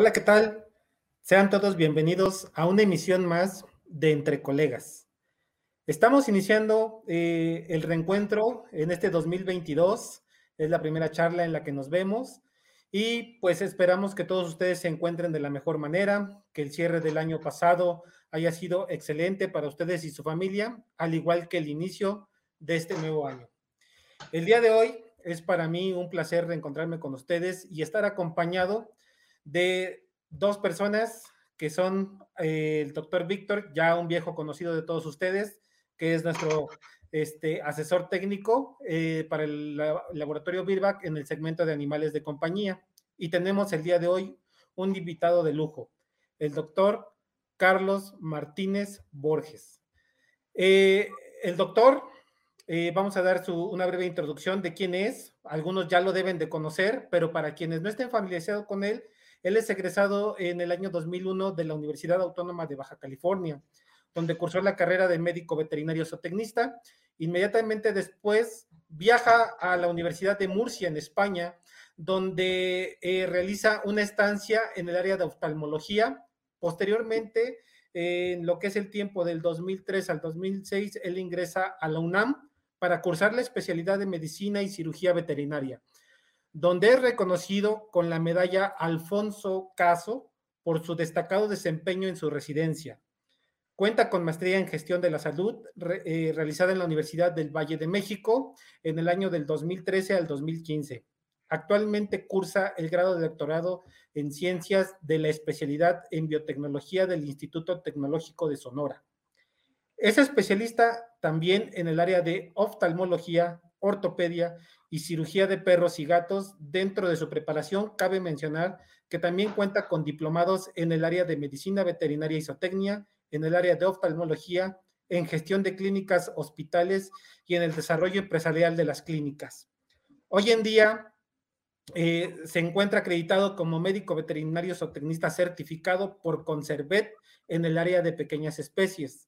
Hola, ¿qué tal? Sean todos bienvenidos a una emisión más de Entre Colegas. Estamos iniciando eh, el reencuentro en este 2022. Es la primera charla en la que nos vemos y pues esperamos que todos ustedes se encuentren de la mejor manera, que el cierre del año pasado haya sido excelente para ustedes y su familia, al igual que el inicio de este nuevo año. El día de hoy es para mí un placer reencontrarme con ustedes y estar acompañado de dos personas que son eh, el doctor Víctor, ya un viejo conocido de todos ustedes, que es nuestro este, asesor técnico eh, para el laboratorio Birback en el segmento de animales de compañía. Y tenemos el día de hoy un invitado de lujo, el doctor Carlos Martínez Borges. Eh, el doctor, vamos a dar una breve introducción de quién es. Algunos ya lo deben de conocer, pero para quienes no estén familiarizados con él, él es egresado en el año 2001 de la Universidad Autónoma de Baja California, donde cursó la carrera de médico veterinario zootecnista. Inmediatamente después viaja a la Universidad de Murcia, en España, donde eh, realiza una estancia en el área de oftalmología. Posteriormente, en lo que es el tiempo del 2003 al 2006, él ingresa a la UNAM para cursar la especialidad de medicina y cirugía veterinaria donde es reconocido con la medalla Alfonso Caso por su destacado desempeño en su residencia. Cuenta con maestría en gestión de la salud eh, realizada en la Universidad del Valle de México en el año del 2013 al 2015. Actualmente cursa el grado de doctorado en ciencias de la especialidad en biotecnología del Instituto Tecnológico de Sonora. Es especialista también en el área de oftalmología, ortopedia y cirugía de perros y gatos. Dentro de su preparación, cabe mencionar que también cuenta con diplomados en el área de medicina veterinaria y zootecnia, en el área de oftalmología, en gestión de clínicas, hospitales y en el desarrollo empresarial de las clínicas. Hoy en día eh, se encuentra acreditado como médico veterinario zootecnista certificado por Conservet en el área de pequeñas especies.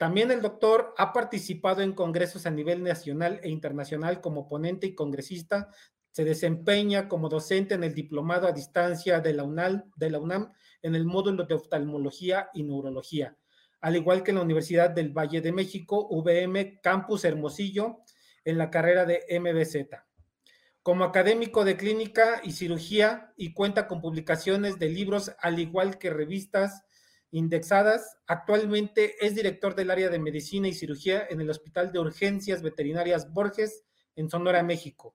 También el doctor ha participado en congresos a nivel nacional e internacional como ponente y congresista. Se desempeña como docente en el diplomado a distancia de la, UNAM, en el módulo de oftalmología y neurología, al igual que en la Universidad del Valle de México, VM Campus Hermosillo, en la carrera de MBZ. Como académico de clínica y cirugía y cuenta con publicaciones de libros, al igual que revistas indexadas. Actualmente es director del área de medicina y cirugía en el Hospital de Urgencias Veterinarias Borges en Sonora, México.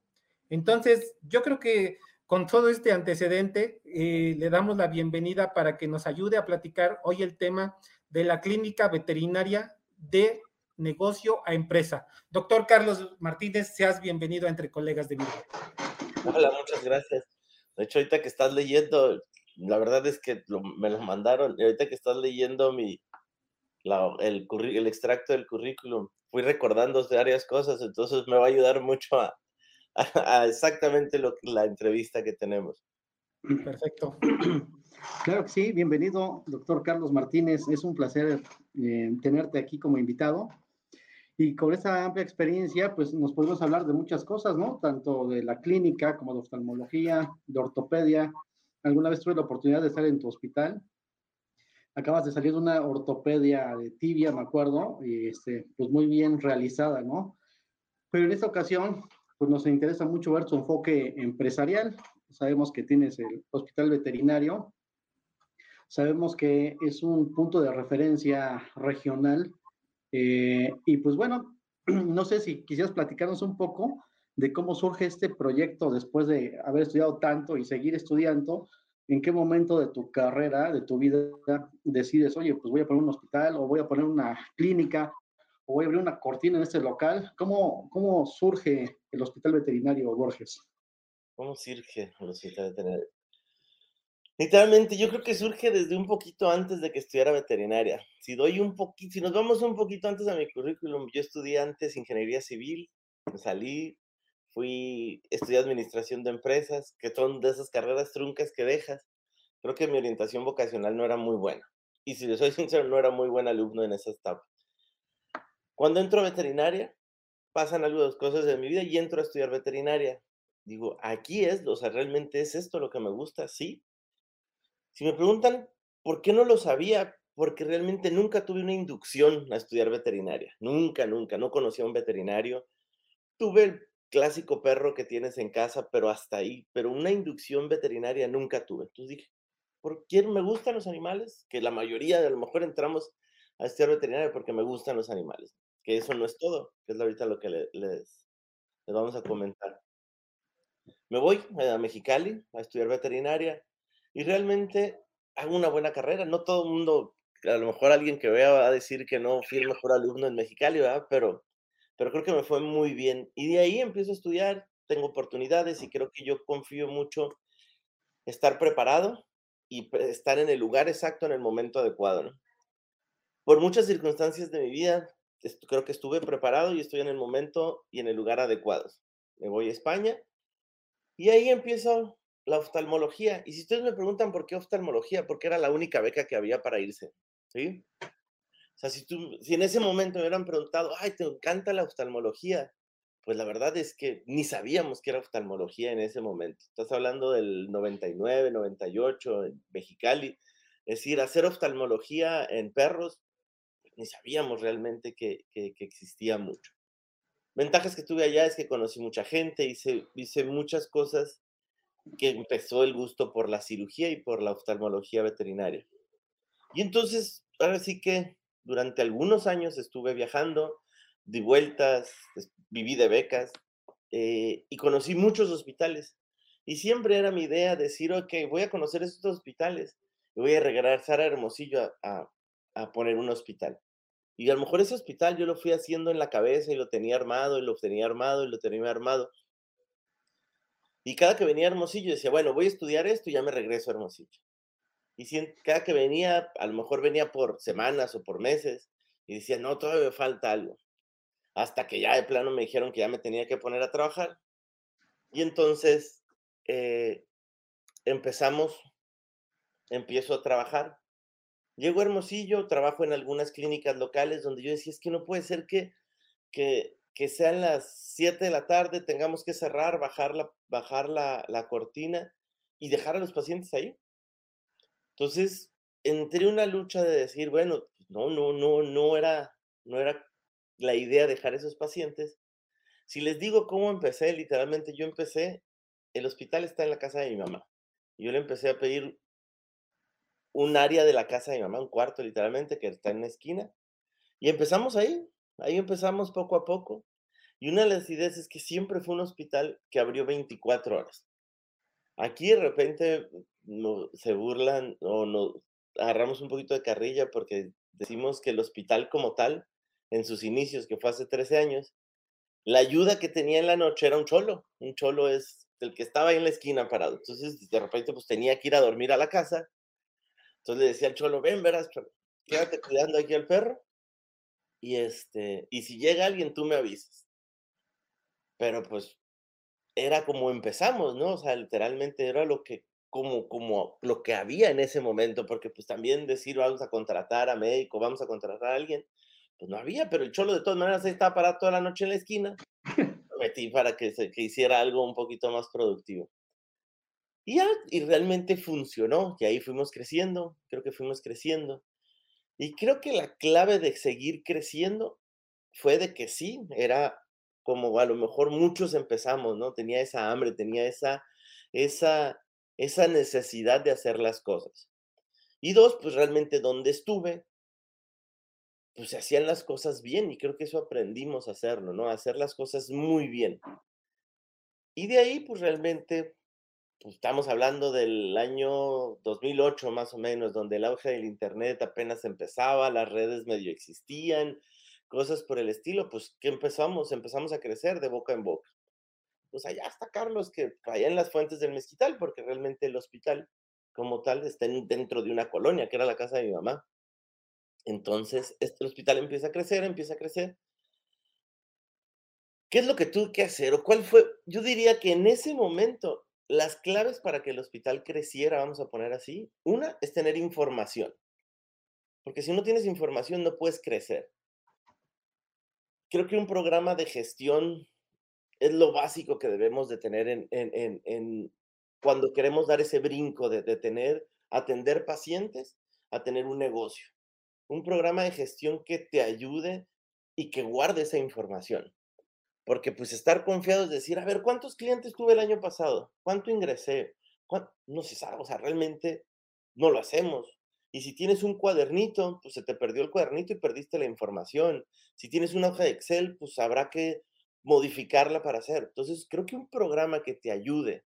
Entonces, yo creo que con todo este antecedente, eh, le damos la bienvenida para que nos ayude a platicar hoy el tema de la clínica veterinaria de negocio a empresa. Doctor Carlos Martínez, seas bienvenido Entre Colegas de Vida. Hola, muchas gracias. De hecho, ahorita que estás leyendo la verdad es que me lo mandaron y ahorita que estás leyendo mi, el, el extracto del currículum, fui recordando varias cosas, entonces me va a ayudar mucho a, exactamente lo, la entrevista que tenemos. Perfecto. Claro que sí, bienvenido, doctor Carlos Martínez. Es un placer eh, tenerte aquí como invitado. Y con esa amplia experiencia, pues nos podemos hablar de muchas cosas, ¿no? Tanto de la clínica como de oftalmología, de ortopedia, alguna vez tuve la oportunidad de estar en tu hospital. Acabas de salir de una ortopedia de tibia, me acuerdo, y este, pues muy bien realizada, ¿no? Pero en esta ocasión, pues nos interesa mucho ver tu enfoque empresarial. Sabemos que tienes el hospital veterinario, sabemos que es un punto de referencia regional, eh, y pues bueno, no sé si quisieras platicarnos un poco de cómo surge este proyecto después de haber estudiado tanto y seguir estudiando. ¿En qué momento de tu carrera, de tu vida, decides, oye, pues voy a poner un hospital o voy a poner una clínica o voy a abrir una cortina en este local? ¿Cómo, cómo surge el Hospital Veterinario Borges? ¿Cómo surge el Hospital Veterinario? Literalmente, yo creo que surge desde un poquito antes de que estudiara veterinaria. Si doy un poquito, si nos vamos un poquito antes a mi currículum, yo estudié antes ingeniería civil, salí, fui, estudié administración de empresas, que son de esas carreras truncas que dejas. Creo que mi orientación vocacional no era muy buena. Y si le soy sincero, no era muy buen alumno en esa etapa. Cuando entro a veterinaria, pasan algunas cosas de mi vida y entro a estudiar veterinaria. Digo, aquí es, o sea, realmente es esto lo que me gusta, sí. Si me preguntan por qué no lo sabía, porque realmente nunca tuve una inducción a estudiar veterinaria. Nunca, nunca. No conocía a un veterinario. Tuve clásico perro que tienes en casa, pero hasta ahí. Pero una inducción veterinaria nunca tuve. Entonces dije, ¿por qué me gustan los animales? Que la mayoría, a lo mejor entramos a estudiar veterinaria porque me gustan los animales. Que eso no es todo, que es ahorita lo que les, les vamos a comentar. Me voy a Mexicali a estudiar veterinaria y realmente hago una buena carrera. No todo el mundo, a lo mejor alguien que vea va a decir que no fui el mejor alumno en Mexicali, ¿verdad? Pero, pero creo que me fue muy bien. Y de ahí empiezo a estudiar, tengo oportunidades y creo que yo confío mucho estar preparado y estar en el lugar exacto en el momento adecuado. Por muchas circunstancias de mi vida, creo que estuve preparado y estoy en el momento y en el lugar adecuado. Me voy a España y ahí empiezo la oftalmología. Y si ustedes me preguntan por qué oftalmología, porque era la única beca que había para irse, ¿sí? O sea, si, tú, si en ese momento me hubieran preguntado, ay, te encanta la oftalmología, pues la verdad es que ni sabíamos que era oftalmología en ese momento. Estás hablando del 99, 98, en Mexicali. Es decir, hacer oftalmología en perros, ni sabíamos realmente que, que, que existía mucho. Ventajas que tuve allá es que conocí mucha gente, hice, hice muchas cosas que empezó el gusto por la cirugía y por la oftalmología veterinaria. Y entonces, ahora sí que durante algunos años estuve viajando, de vueltas, viví de becas eh, y conocí muchos hospitales. Y siempre era mi idea decir, ok, voy a conocer estos hospitales y voy a regresar a Hermosillo a, a poner un hospital. Y a lo mejor ese hospital yo lo fui haciendo en la cabeza y lo tenía armado y lo tenía armado y lo tenía armado. Y cada que venía a Hermosillo decía, bueno, voy a estudiar esto y ya me regreso a Hermosillo. Y cada que venía, a lo mejor venía por semanas o por meses y decía, no, todavía me falta algo. Hasta que ya de plano me dijeron que ya me tenía que poner a trabajar. Y entonces eh, empezamos, empiezo a trabajar. Llego a Hermosillo, trabajo en algunas clínicas locales donde yo decía, es que no puede ser que, que, que sean las 7 de la tarde, tengamos que cerrar, bajar la, bajar la, la cortina y dejar a los pacientes ahí. Entonces, entré una lucha de decir, bueno, pues, no, no, no, no era, no era la idea dejar esos pacientes. Si les digo cómo empecé, literalmente yo empecé, el hospital está en la casa de mi mamá. Yo le empecé a pedir un área de la casa de mi mamá, un cuarto literalmente, que está en la esquina. Y empezamos ahí, Ahí empezamos poco a poco. Y una de las ideas es que siempre fue un hospital que abrió 24 horas. Aquí de repente no, se burlan o nos agarramos un poquito de carrilla porque decimos que el hospital como tal, en sus inicios, que fue hace 13 años, la ayuda que tenía en la noche era un cholo. Un cholo es el que estaba ahí en la esquina parado. Entonces, de repente, pues tenía que ir a dormir a la casa. Entonces le decía al cholo, ven, verás, quédate cuidando aquí al perro y este, y si llega alguien, tú me avisas. Pero pues era como empezamos, ¿no? O sea, literalmente era lo que, como, como lo que había en ese momento, porque pues también decir vamos a contratar a médico, vamos a contratar a alguien, pues no había, pero el cholo de todas maneras estaba parado toda la noche en la esquina, metí para que, se, que hiciera algo un poquito más productivo. Y ya, y realmente funcionó, y ahí fuimos creciendo, creo que fuimos creciendo. Y creo que la clave de seguir creciendo fue de que sí, era como a lo mejor muchos empezamos, ¿no? Tenía esa hambre, tenía esa, esa, esa necesidad de hacer las cosas. Y dos, pues realmente donde estuve, pues se hacían las cosas bien y creo que eso aprendimos a hacerlo, ¿no? A hacer las cosas muy bien. Y de ahí, pues realmente pues, estamos hablando del año 2008 más o menos, donde el auge del Internet apenas empezaba, las redes medio existían, cosas por el estilo, pues ¿qué empezamos? Empezamos a crecer de boca en boca. Pues allá está Carlos, que allá en las fuentes del mezquital, porque realmente el hospital como tal está dentro de una colonia, que era la casa de mi mamá. Entonces, este hospital empieza a crecer, empieza a crecer. ¿Qué es lo que tuve que hacer? ¿O cuál fue? Yo diría que en ese momento las claves para que el hospital creciera, vamos a poner así, una es tener información. Porque si no tienes información no puedes crecer. Creo que un programa de gestión es lo básico que debemos de tener en, en, en, cuando queremos dar ese brinco de, de tener atender pacientes a tener un negocio. Un programa de gestión que te ayude y que guarde esa información. Porque pues estar confiado es decir, a ver, ¿cuántos clientes tuve el año pasado? ¿Cuánto ingresé? No se sabe, o sea, realmente no lo hacemos. Y si tienes un cuadernito, pues se te perdió el cuadernito y perdiste la información. Si tienes una hoja de Excel, pues habrá que modificarla para hacer. Entonces, creo que un programa que te ayude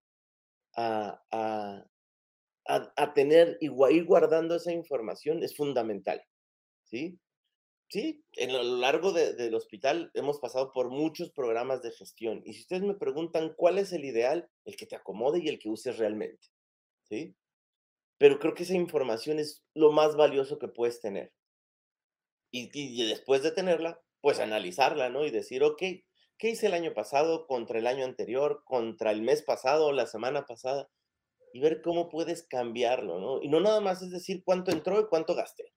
a, a, tener y ir guardando esa información es fundamental. ¿Sí? Sí, en lo largo del hospital hemos pasado por muchos programas de gestión. Y si ustedes me preguntan cuál es el ideal, el que te acomode y el que uses realmente. ¿Sí? Pero creo que esa información es lo más valioso que puedes tener. Y, y después de tenerla, pues analizarla, ¿no? Y decir, ok, ¿qué hice el año pasado contra el año anterior, contra el mes pasado, la semana pasada? Y ver cómo puedes cambiarlo, ¿no? Y no nada más es decir cuánto entró y cuánto gasté.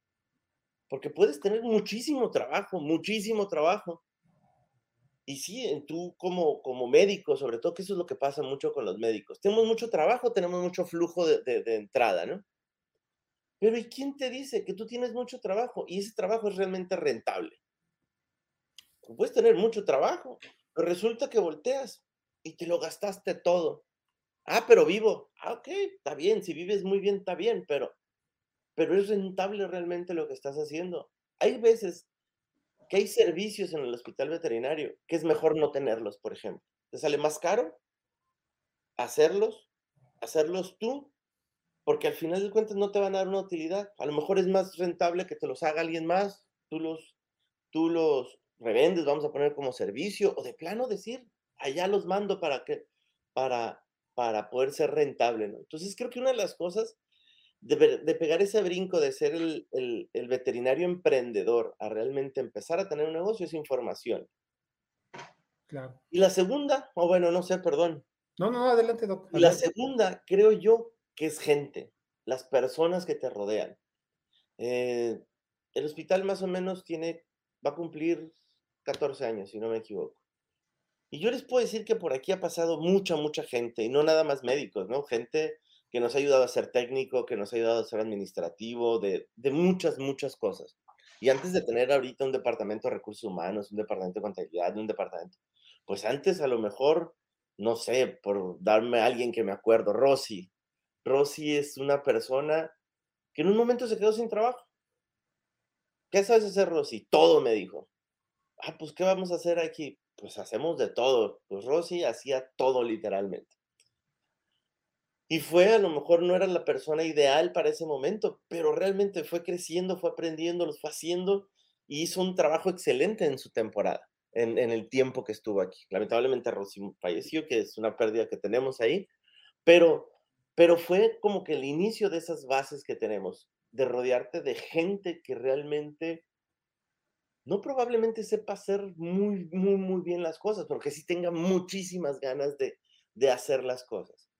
Porque puedes tener muchísimo trabajo, muchísimo trabajo. Y sí, tú como, como médico, sobre todo, que eso es lo que pasa mucho con los médicos. Tenemos mucho trabajo, tenemos mucho flujo de, de, entrada, ¿no? Pero ¿y quién te dice que tú tienes mucho trabajo y ese trabajo es realmente rentable? Puedes tener mucho trabajo, pero resulta que volteas y te lo gastaste todo. Ah, pero vivo. Ah, ok, está bien. Si vives muy bien, está bien, pero, pero es rentable realmente lo que estás haciendo. Hay veces que hay servicios en el hospital veterinario que es mejor no tenerlos, por ejemplo. Te sale más caro hacerlos, hacerlos tú, porque al final de cuentas no te van a dar una utilidad. A lo mejor es más rentable que te los haga alguien más, tú los, tú los revendes, vamos a poner como servicio, o de plano decir, allá los mando para que, para, para poder ser rentable, ¿no? Entonces creo que una de las cosas de, pegar ese brinco de ser el, el, veterinario emprendedor a realmente empezar a tener un negocio es información. Claro. Y la segunda, o bueno, no sé, perdón. No, no, adelante, doctor. La segunda, creo yo, que es gente, las personas que te rodean. Eh, el hospital más o menos tiene, va a cumplir 14 años, si no me equivoco. Y yo les puedo decir que por aquí ha pasado mucha, mucha gente, y no nada más médicos, ¿no? Gente que nos ha ayudado a ser técnico, que nos ha ayudado a ser administrativo, de, de muchas, muchas cosas. Y antes de tener ahorita un departamento de recursos humanos, un departamento de contabilidad, un departamento, pues antes a lo mejor, no sé, por darme a alguien que me acuerdo, Rosy. Rosy es una persona que en un momento se quedó sin trabajo. ¿Qué sabes hacer, Rosy? Todo me dijo. Ah, pues, ¿qué vamos a hacer aquí? Pues hacemos de todo. Pues Rosy hacía todo literalmente. Y fue, a lo mejor no era la persona ideal para ese momento, pero realmente fue creciendo, fue aprendiendo, lo fue haciendo y hizo un trabajo excelente en su temporada, en, el tiempo que estuvo aquí. Lamentablemente Rosy falleció, que es una pérdida que tenemos ahí, pero, pero fue como que el inicio de esas bases que tenemos, de rodearte de gente que realmente no probablemente sepa hacer muy, muy, muy bien las cosas, porque sí tenga muchísimas ganas de, de hacer las cosas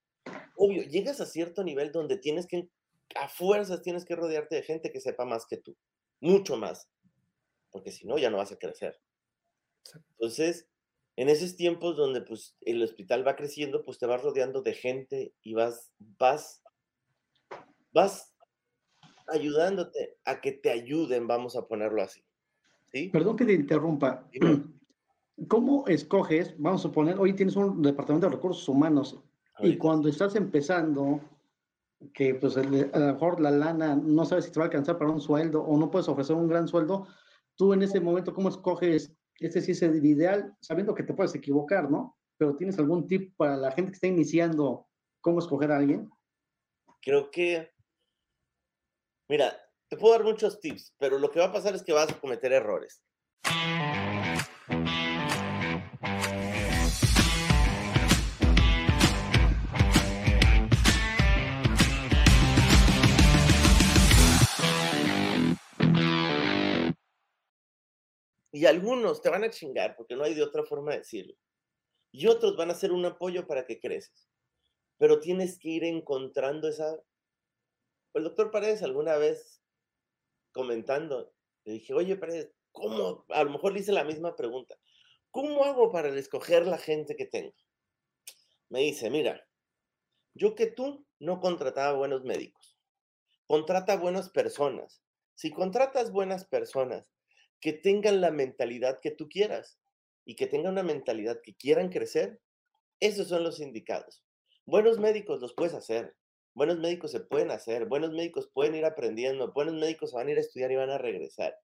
obvio, llegas a cierto nivel donde tienes que, a fuerzas tienes que rodearte de gente que sepa más que tú, mucho más, porque si no, ya no vas a crecer. Entonces, en esos tiempos donde pues el hospital va creciendo, pues te vas rodeando de gente y vas, vas, vas ayudándote a que te ayuden, vamos a ponerlo así. ¿Sí? Perdón que te interrumpa. ¿Cómo escoges, vamos a poner, hoy tienes un departamento de recursos humanos, y cuando estás empezando, que pues a lo mejor la lana no sabes si te va a alcanzar para un sueldo o no puedes ofrecer un gran sueldo, tú en ese momento, ¿cómo escoges? Este sí es el ideal, sabiendo que te puedes equivocar, ¿no? Pero ¿tienes algún tip para la gente que está iniciando cómo escoger a alguien? Creo que, mira, te puedo dar muchos tips, pero lo que va a pasar es que vas a cometer errores. Y algunos te van a chingar, porque no hay de otra forma de decirlo. Y otros van a ser un apoyo para que creces. Pero tienes que ir encontrando esa... El doctor Paredes alguna vez comentando, le dije, oye Paredes, ¿cómo? A lo mejor le hice la misma pregunta. ¿Cómo hago para escoger la gente que tengo? Me dice, mira, yo que tú no contrataba buenos médicos. contrata buenas personas. Si contratas buenas personas que tengan la mentalidad que tú quieras y que tengan una mentalidad que quieran crecer, esos son los indicados. Buenos médicos los puedes hacer, buenos médicos se pueden hacer, buenos médicos pueden ir aprendiendo, buenos médicos van a ir a estudiar y van a regresar.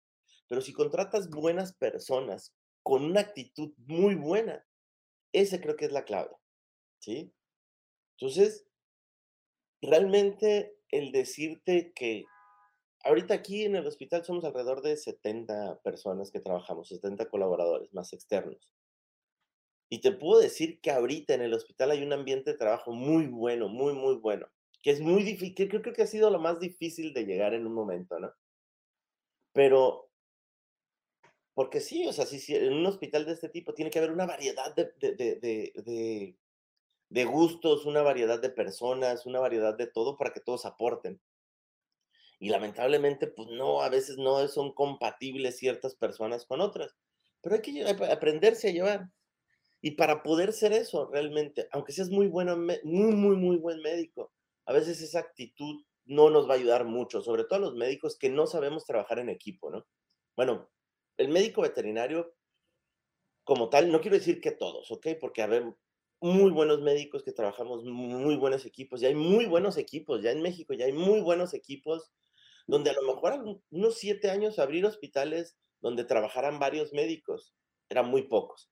Pero si contratas buenas personas con una actitud muy buena, ese creo que es la clave. ¿Sí? Entonces, realmente el decirte que ahorita aquí en el hospital somos alrededor de 70 personas que trabajamos, 70 colaboradores más externos. Y te puedo decir que ahorita en el hospital hay un ambiente de trabajo muy bueno, muy, muy bueno, que es muy difícil, creo, que ha sido lo más difícil de llegar en un momento, ¿no? Pero, porque sí, o sea, sí, en un hospital de este tipo tiene que haber una variedad de, de, de gustos, una variedad de personas, una variedad de todo para que todos aporten. Y lamentablemente, pues no, a veces no son compatibles ciertas personas con otras, pero hay que aprenderse a llevar. Y para poder ser eso realmente, aunque seas muy bueno, muy, muy, muy buen médico, a veces esa actitud no nos va a ayudar mucho, sobre todo a los médicos que no sabemos trabajar en equipo, ¿no? Bueno, el médico veterinario como tal, no quiero decir que todos, ¿ok? Porque ver, muy buenos médicos que trabajamos, muy buenos equipos, ya hay muy buenos equipos, ya en México ya hay muy buenos equipos, donde a lo mejor unos siete años abrir hospitales donde trabajaran varios médicos, eran muy pocos.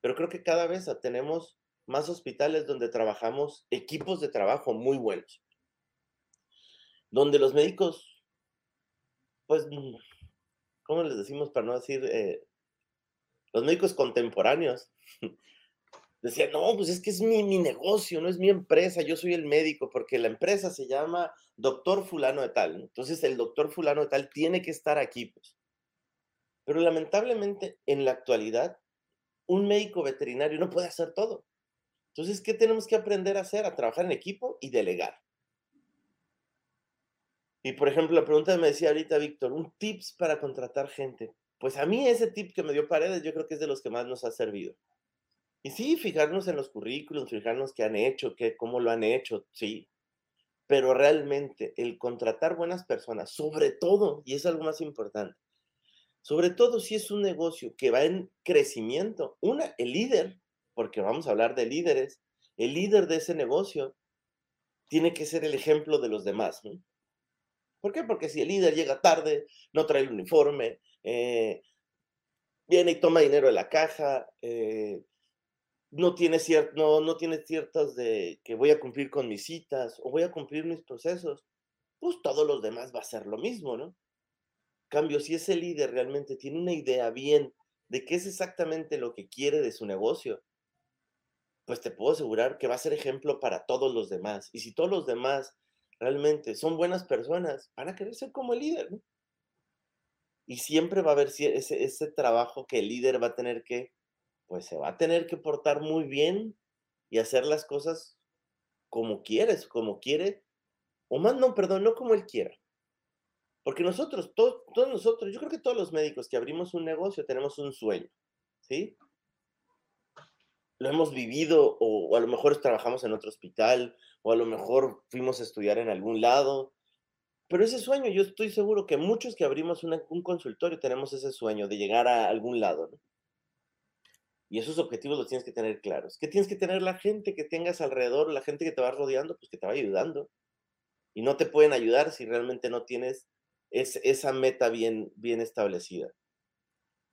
Pero creo que cada vez tenemos más hospitales donde trabajamos equipos de trabajo muy buenos, donde los médicos, pues, ¿cómo les decimos para no decir? Eh, los médicos contemporáneos decía, no, pues es que es mi, mi, negocio, no es mi empresa, yo soy el médico, porque la empresa se llama doctor fulano de tal. Entonces el doctor fulano de tal tiene que estar aquí, pues. Pero lamentablemente en la actualidad, un médico veterinario no puede hacer todo. Entonces, ¿qué tenemos que aprender a hacer? A trabajar en equipo y delegar. Y por ejemplo, la pregunta que me decía ahorita Víctor, un tips para contratar gente. Pues a mí ese tip que me dio Paredes, yo creo que es de los que más nos ha servido. Y sí, fijarnos en los currículums, fijarnos qué han hecho, qué, cómo lo han hecho, sí. Pero realmente el contratar buenas personas, sobre todo, y es algo más importante, sobre todo si es un negocio que va en crecimiento, una, el líder, porque vamos a hablar de líderes, el líder de ese negocio tiene que ser el ejemplo de los demás. ¿Por qué? Porque si el líder llega tarde, no trae el uniforme, eh, viene y toma dinero de la caja, eh, no tiene, no, no tiene ciertas de que voy a cumplir con mis citas o voy a cumplir mis procesos, pues todos los demás va a ser lo mismo, ¿no? Cambio, si ese líder realmente tiene una idea bien de qué es exactamente lo que quiere de su negocio, pues te puedo asegurar que va a ser ejemplo para todos los demás. Y si todos los demás realmente son buenas personas, van a querer ser como el líder. Y siempre va a haber ese, ese trabajo que el líder va a tener que pues se va a tener que portar muy bien y hacer las cosas como quieres, como quiere, o más, no, perdón, no como él quiera. Porque nosotros, todos, todos nosotros, yo creo que todos los médicos que abrimos un negocio tenemos un sueño, ¿sí? Lo hemos vivido o, a lo mejor trabajamos en otro hospital o a lo mejor fuimos a estudiar en algún lado. Pero ese sueño, yo estoy seguro que muchos que abrimos un consultorio tenemos ese sueño de llegar a algún lado. Y esos objetivos los tienes que tener claros. ¿Qué tienes que tener la gente que tengas alrededor, la gente que te va rodeando? Pues que te va ayudando. Y no te pueden ayudar si realmente no tienes esa meta bien, bien establecida.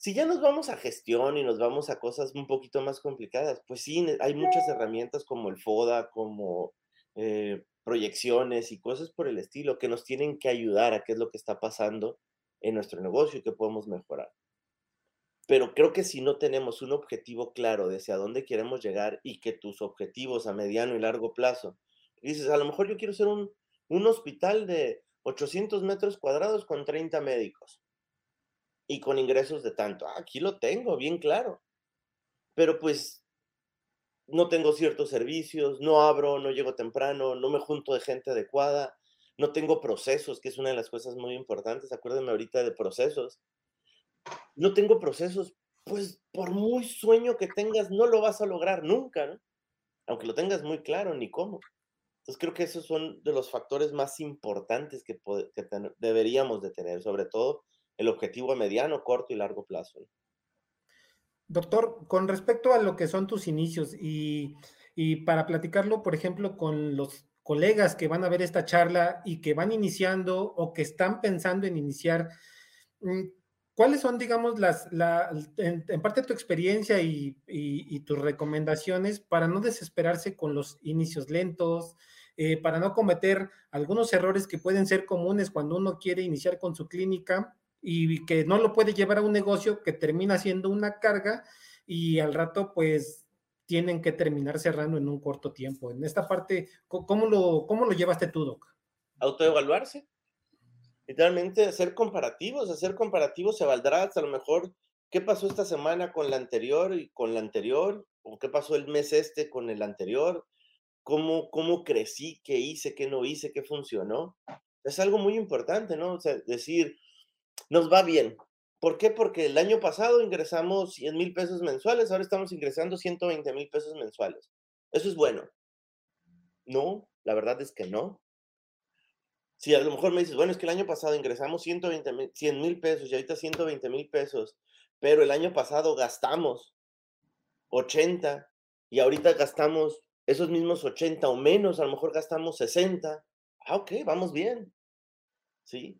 Si ya nos vamos a gestión y nos vamos a cosas un poquito más complicadas, pues sí, hay muchas herramientas como el FODA, como eh, proyecciones y cosas por el estilo que nos tienen que ayudar a qué es lo que está pasando en nuestro negocio y que podemos mejorar. Pero creo que si no tenemos un objetivo claro de hacia dónde queremos llegar y que tus objetivos a mediano y largo plazo, dices, a lo mejor yo quiero ser un, un hospital de 800 metros cuadrados con 30 médicos y con ingresos de tanto. Ah, aquí lo tengo, bien claro. Pero pues no tengo ciertos servicios, no abro, no llego temprano, no me junto de gente adecuada, no tengo procesos, que es una de las cosas muy importantes. Acuérdenme ahorita de procesos no tengo procesos, pues por muy sueño que tengas, no lo vas a lograr nunca. Aunque lo tengas muy claro, ni cómo. Entonces creo que esos son de los factores más importantes que, deberíamos de tener, sobre todo el objetivo a mediano, corto y largo plazo. Doctor, con respecto a lo que son tus inicios y, y para platicarlo, por ejemplo, con los colegas que van a ver esta charla y que van iniciando o que están pensando en iniciar, mm, ¿cuáles son, digamos, las, la, en, parte tu experiencia y, tus recomendaciones para no desesperarse con los inicios lentos, eh, para no cometer algunos errores que pueden ser comunes cuando uno quiere iniciar con su clínica y que no lo puede llevar a un negocio que termina siendo una carga y al rato, pues tienen que terminar cerrando en un corto tiempo. En esta parte, ¿cómo lo, cómo lo llevaste tú, Doc? Autoevaluarse. Literalmente hacer comparativos, hacer comparativos se valdrá a lo mejor qué pasó esta semana con la anterior y con la anterior, o qué pasó el mes este con el anterior, cómo, cómo crecí, qué hice, qué no hice, qué funcionó. Es algo muy importante, ¿no? O sea, decir, nos va bien, ¿Por qué? Porque el año pasado ingresamos 100 mil pesos mensuales, ahora estamos ingresando 120 mil pesos mensuales. ¿Eso es bueno? No, la verdad es que no. Si a lo mejor me dices, bueno, es que el año pasado ingresamos 120 mil, 100 mil pesos y ahorita 120 mil pesos, pero el año pasado gastamos 80 y ahorita gastamos esos mismos 80 o menos, a lo mejor gastamos 60. Ah, ok, vamos bien. ¿Sí?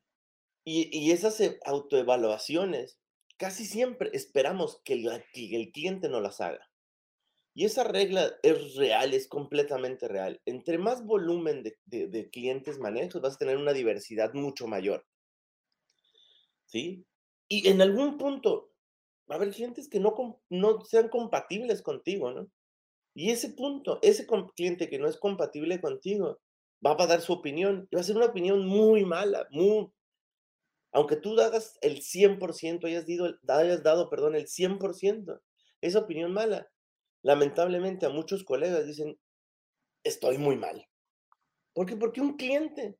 Y, esas e, autoevaluaciones, casi siempre esperamos que el, cliente no las haga. Y esa regla es real, es completamente real. Entre más volumen de, clientes manejas, vas a tener una diversidad mucho mayor. ¿Sí? Y en algún punto va a haber clientes que no, no sean compatibles contigo, ¿no? Y ese punto, ese cliente que no es compatible contigo, va a dar su opinión. Y va a ser una opinión muy mala, muy, aunque tú hagas el 100%, hayas, hayas dado, perdón, el 100%, esa opinión mala. Lamentablemente a muchos colegas dicen, estoy muy mal. ¿Por qué? Porque un cliente,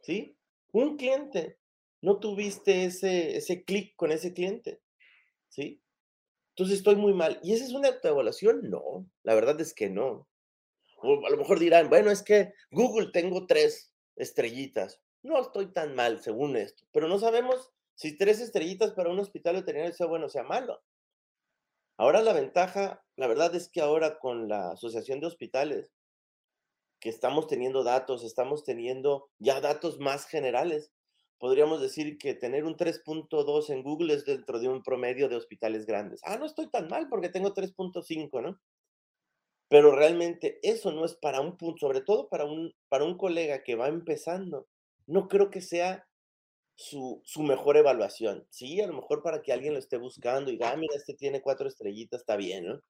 ¿sí? Un cliente, no tuviste ese, ese clic con ese cliente, ¿sí? Entonces estoy muy mal. ¿Y esa es una autoevaluación? No, la verdad es que no. O a lo mejor dirán, bueno, es que Google tengo tres estrellitas no estoy tan mal según esto, pero no sabemos si tres estrellitas para un hospital veterinario sea bueno o sea malo. Ahora la ventaja, la verdad es que ahora con la Asociación de Hospitales, que estamos teniendo datos, estamos teniendo ya datos más generales, podríamos decir que tener un 3.2 en Google es dentro de un promedio de hospitales grandes. Ah, no estoy tan mal porque tengo 3.5, ¿no? Pero realmente eso no es para un punto, sobre todo para un, para un colega que va empezando no creo que sea su, mejor evaluación. Sí, a lo mejor para que alguien lo esté buscando y diga, ah, mira, este tiene cuatro estrellitas, está bien, ¿no?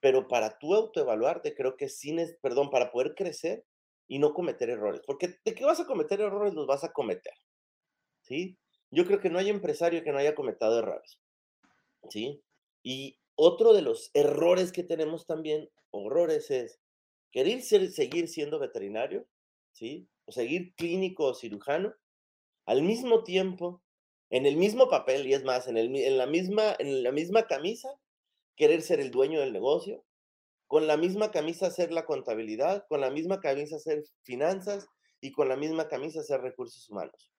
Pero para tú autoevaluarte, creo que sí, perdón, para poder crecer y no cometer errores. Porque de qué vas a cometer errores, los vas a cometer. ¿Sí? Yo creo que no hay empresario que no haya cometido errores. ¿Sí? Y otro de los errores que tenemos también, horrores, es querer seguir siendo veterinario, ¿sí? O seguir clínico o cirujano, al mismo tiempo, en el mismo papel, y es más, en, el, en, la, misma, en la misma camisa, querer ser el dueño del negocio, con la misma camisa hacer la contabilidad, con la misma camisa hacer finanzas y con la misma camisa hacer recursos humanos.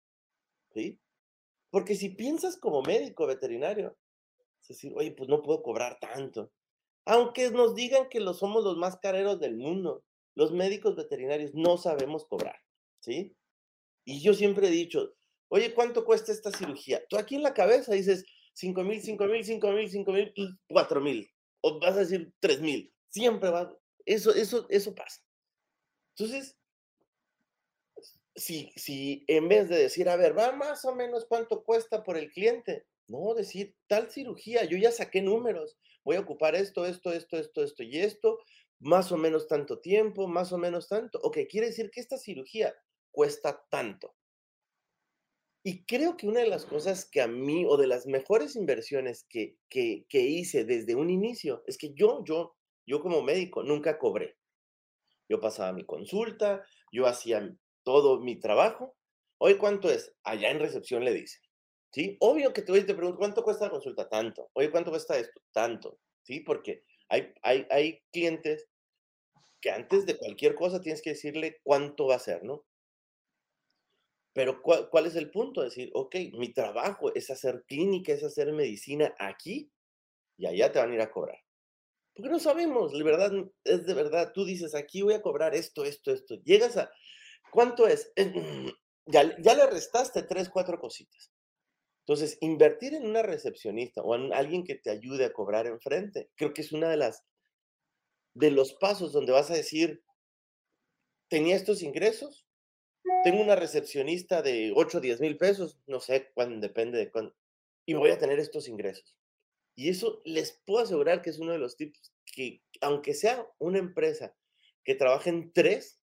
¿Sí? Porque si piensas como médico veterinario, es decir, oye, pues no puedo cobrar tanto. Aunque nos digan que lo somos los más careros del mundo, los médicos veterinarios no sabemos cobrar. ¿Sí? Y yo siempre he dicho, oye, ¿cuánto cuesta esta cirugía? Tú aquí en la cabeza dices, 5 mil, 5 mil, 5 mil, 5 mil, 4 mil, o vas a decir 3 mil, siempre va, eso, eso, eso pasa. Entonces, si, si en vez de decir, a ver, va más o menos cuánto cuesta por el cliente, no, decir, tal cirugía, yo ya saqué números, voy a ocupar esto, esto, esto, esto, esto y esto, más o menos tanto tiempo, más o menos tanto. Ok, quiere decir que esta cirugía cuesta tanto. Y creo que una de las cosas que a mí, o de las mejores inversiones que, que, hice desde un inicio, es que yo, yo, yo como médico nunca cobré. Yo pasaba mi consulta, yo hacía todo mi trabajo. Hoy, ¿cuánto es? Allá en recepción le dicen. ¿Sí? Obvio que te, te pregunto, ¿cuánto cuesta la consulta? Tanto. Oye, ¿cuánto cuesta esto? Tanto. ¿Sí? Porque hay, hay, hay clientes que antes de cualquier cosa tienes que decirle cuánto va a ser, ¿no? Pero ¿cuál, ¿cuál, es el punto? Decir, ok, mi trabajo es hacer clínica, es hacer medicina aquí y allá te van a ir a cobrar. Porque no sabemos, de verdad, es de verdad, tú dices, aquí voy a cobrar esto, esto, esto. Llegas a, ¿cuánto es? Ya, ya le restaste tres, cuatro cositas. Entonces, invertir en una recepcionista o en alguien que te ayude a cobrar enfrente, creo que es una de las, de los pasos donde vas a decir, tenía estos ingresos, tengo una recepcionista de 8 o 10 mil pesos, no sé cuándo, depende de cuándo, y voy a tener estos ingresos. Y eso les puedo asegurar que es uno de los tips que, aunque sea una empresa que trabaje en tres,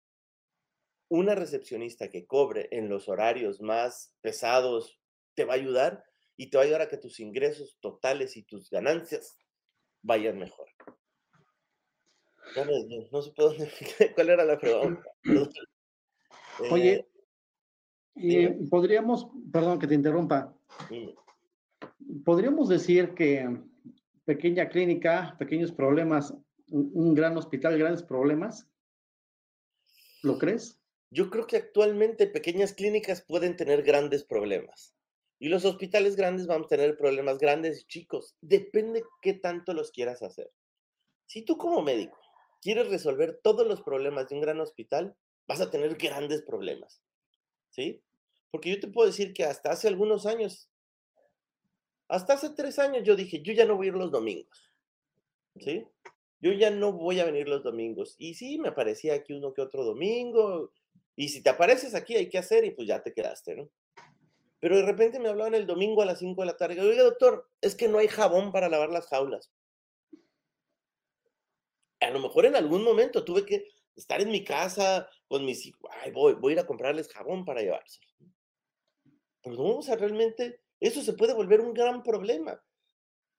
una recepcionista que cobre en los horarios más pesados te va a ayudar y te va a ayudar a que tus ingresos totales y tus ganancias vayan mejor. No, sé cuál era la pregunta. Oye, eh, podríamos, perdón que te interrumpa, podríamos decir que pequeña clínica, pequeños problemas, un, gran hospital, grandes problemas. ¿Lo crees? Yo creo que actualmente pequeñas clínicas pueden tener grandes problemas. Y los hospitales grandes van a tener problemas grandes y chicos. Depende qué tanto los quieras hacer. Si tú como médico quieres resolver todos los problemas de un gran hospital, vas a tener grandes problemas. ¿Sí? Porque yo te puedo decir que hasta hace algunos años hasta hace tres años yo dije, yo ya no voy a ir los domingos. ¿Sí? Yo ya no voy a venir los domingos. Y sí, me aparecía aquí uno que otro domingo. Y si te apareces aquí, hay que hacer y pues ya te quedaste, ¿no? Pero de repente me hablaban el domingo a las 5 de la tarde. Oiga, doctor, es que no hay jabón para lavar las jaulas. A lo mejor en algún momento tuve que estar en mi casa con mis hijos. Ay, voy, voy a ir a comprarles jabón para llevarse. Pero no, o sea, realmente eso se puede volver un gran problema.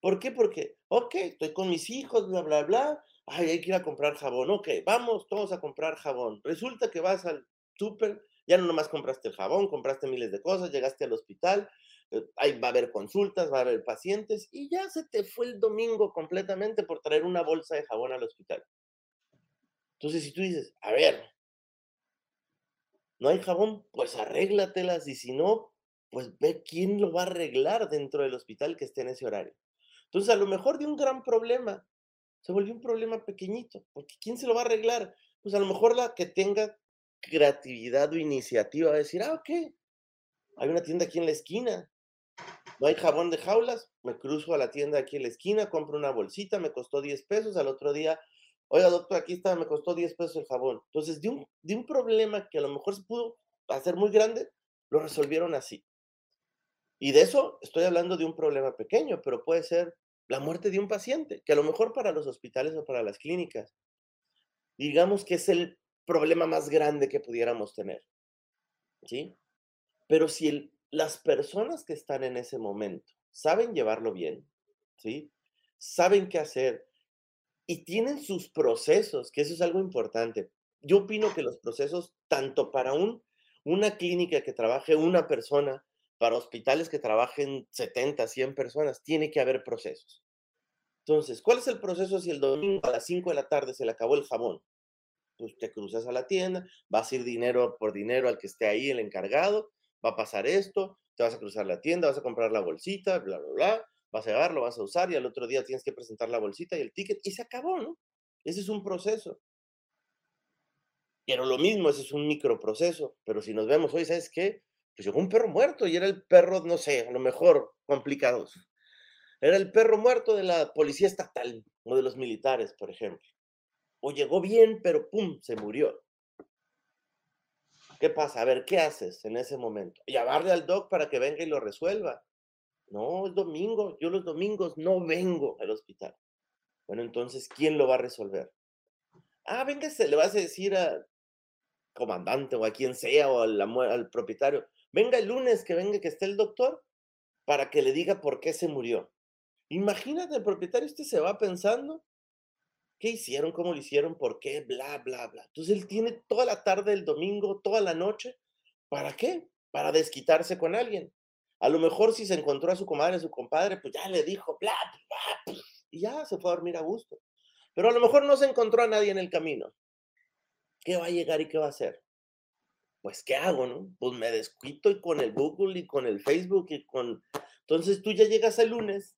¿Por qué? Porque, ok, estoy con mis hijos, bla, bla, bla. Ay, hay que ir a comprar jabón. Ok, vamos todos a comprar jabón. Resulta que vas al súper, ya no nomás compraste el jabón, compraste miles de cosas, llegaste al hospital, eh, ahí va a haber consultas, va a haber pacientes y ya se te fue el domingo completamente por traer una bolsa de jabón al hospital. Entonces, si tú dices, a ver, no hay jabón, pues arréglatelas y si no, pues ve quién lo va a arreglar dentro del hospital que esté en ese horario. Entonces, a lo mejor de un gran problema, se volvió un problema pequeñito, porque ¿quién se lo va a arreglar? Pues a lo mejor la que tenga creatividad o iniciativa va a decir, ah, ok, hay una tienda aquí en la esquina, no hay jabón de jaulas, me cruzo a la tienda aquí en la esquina, compro una bolsita, me costó 10 pesos, al otro día, oiga doctor, aquí está, me costó 10 pesos el jabón. Entonces, de un, de un problema que a lo mejor se pudo hacer muy grande, lo resolvieron así. Y de eso estoy hablando de un problema pequeño, pero puede ser la muerte de un paciente, que a lo mejor para los hospitales o para las clínicas, digamos que es el problema más grande que pudiéramos tener. ¿Sí? Pero si las personas que están en ese momento saben llevarlo bien, ¿sí? Saben qué hacer y tienen sus procesos, que eso es algo importante. Yo opino que los procesos, tanto para un, una clínica que trabaje una persona, para hospitales que trabajen 70, 100 personas, tiene que haber procesos. Entonces, ¿cuál es el proceso si el domingo a las 5 de la tarde se le acabó el jabón? Pues te cruzas a la tienda, vas a ir dinero por dinero al que esté ahí, el encargado, va a pasar esto, te vas a cruzar la tienda, vas a comprar la bolsita, bla, bla, bla, vas a llevarlo, vas a usar y al otro día tienes que presentar la bolsita y el ticket y se acabó, ¿no? Ese es un proceso. Pero lo mismo, ese es un microproceso. Pero si nos vemos hoy, ¿sabes qué? pues llegó un perro muerto y era el perro, no sé, a lo mejor complicados. Era el perro muerto de la policía estatal o de los militares, por ejemplo. O llegó bien, pero ¡pum! se murió. ¿Qué pasa? A ver, ¿qué haces en ese momento? Llamarle al doc para que venga y lo resuelva. No, es domingo. Yo los domingos no vengo al hospital. Bueno, entonces, ¿quién lo va a resolver? Ah, venga, se le vas a decir al comandante o a quien sea o al, al propietario venga el lunes, que venga, que esté el doctor, para que le diga por qué se murió. Imagínate, el propietario este se va pensando, ¿qué hicieron? ¿Cómo lo hicieron? ¿Por qué? Bla, bla, bla. Entonces él tiene toda la tarde, el domingo, toda la noche. ¿Para qué? Para desquitarse con alguien. A lo mejor si se encontró a su comadre, a su compadre, pues ya le dijo, bla, bla, y ya se fue a dormir a gusto. Pero a lo mejor no se encontró a nadie en el camino. ¿qué va a llegar y qué va a hacer? Pues, ¿qué hago, no? Pues me descuito y con el Google y con el Facebook y con... Entonces tú ya llegas el lunes,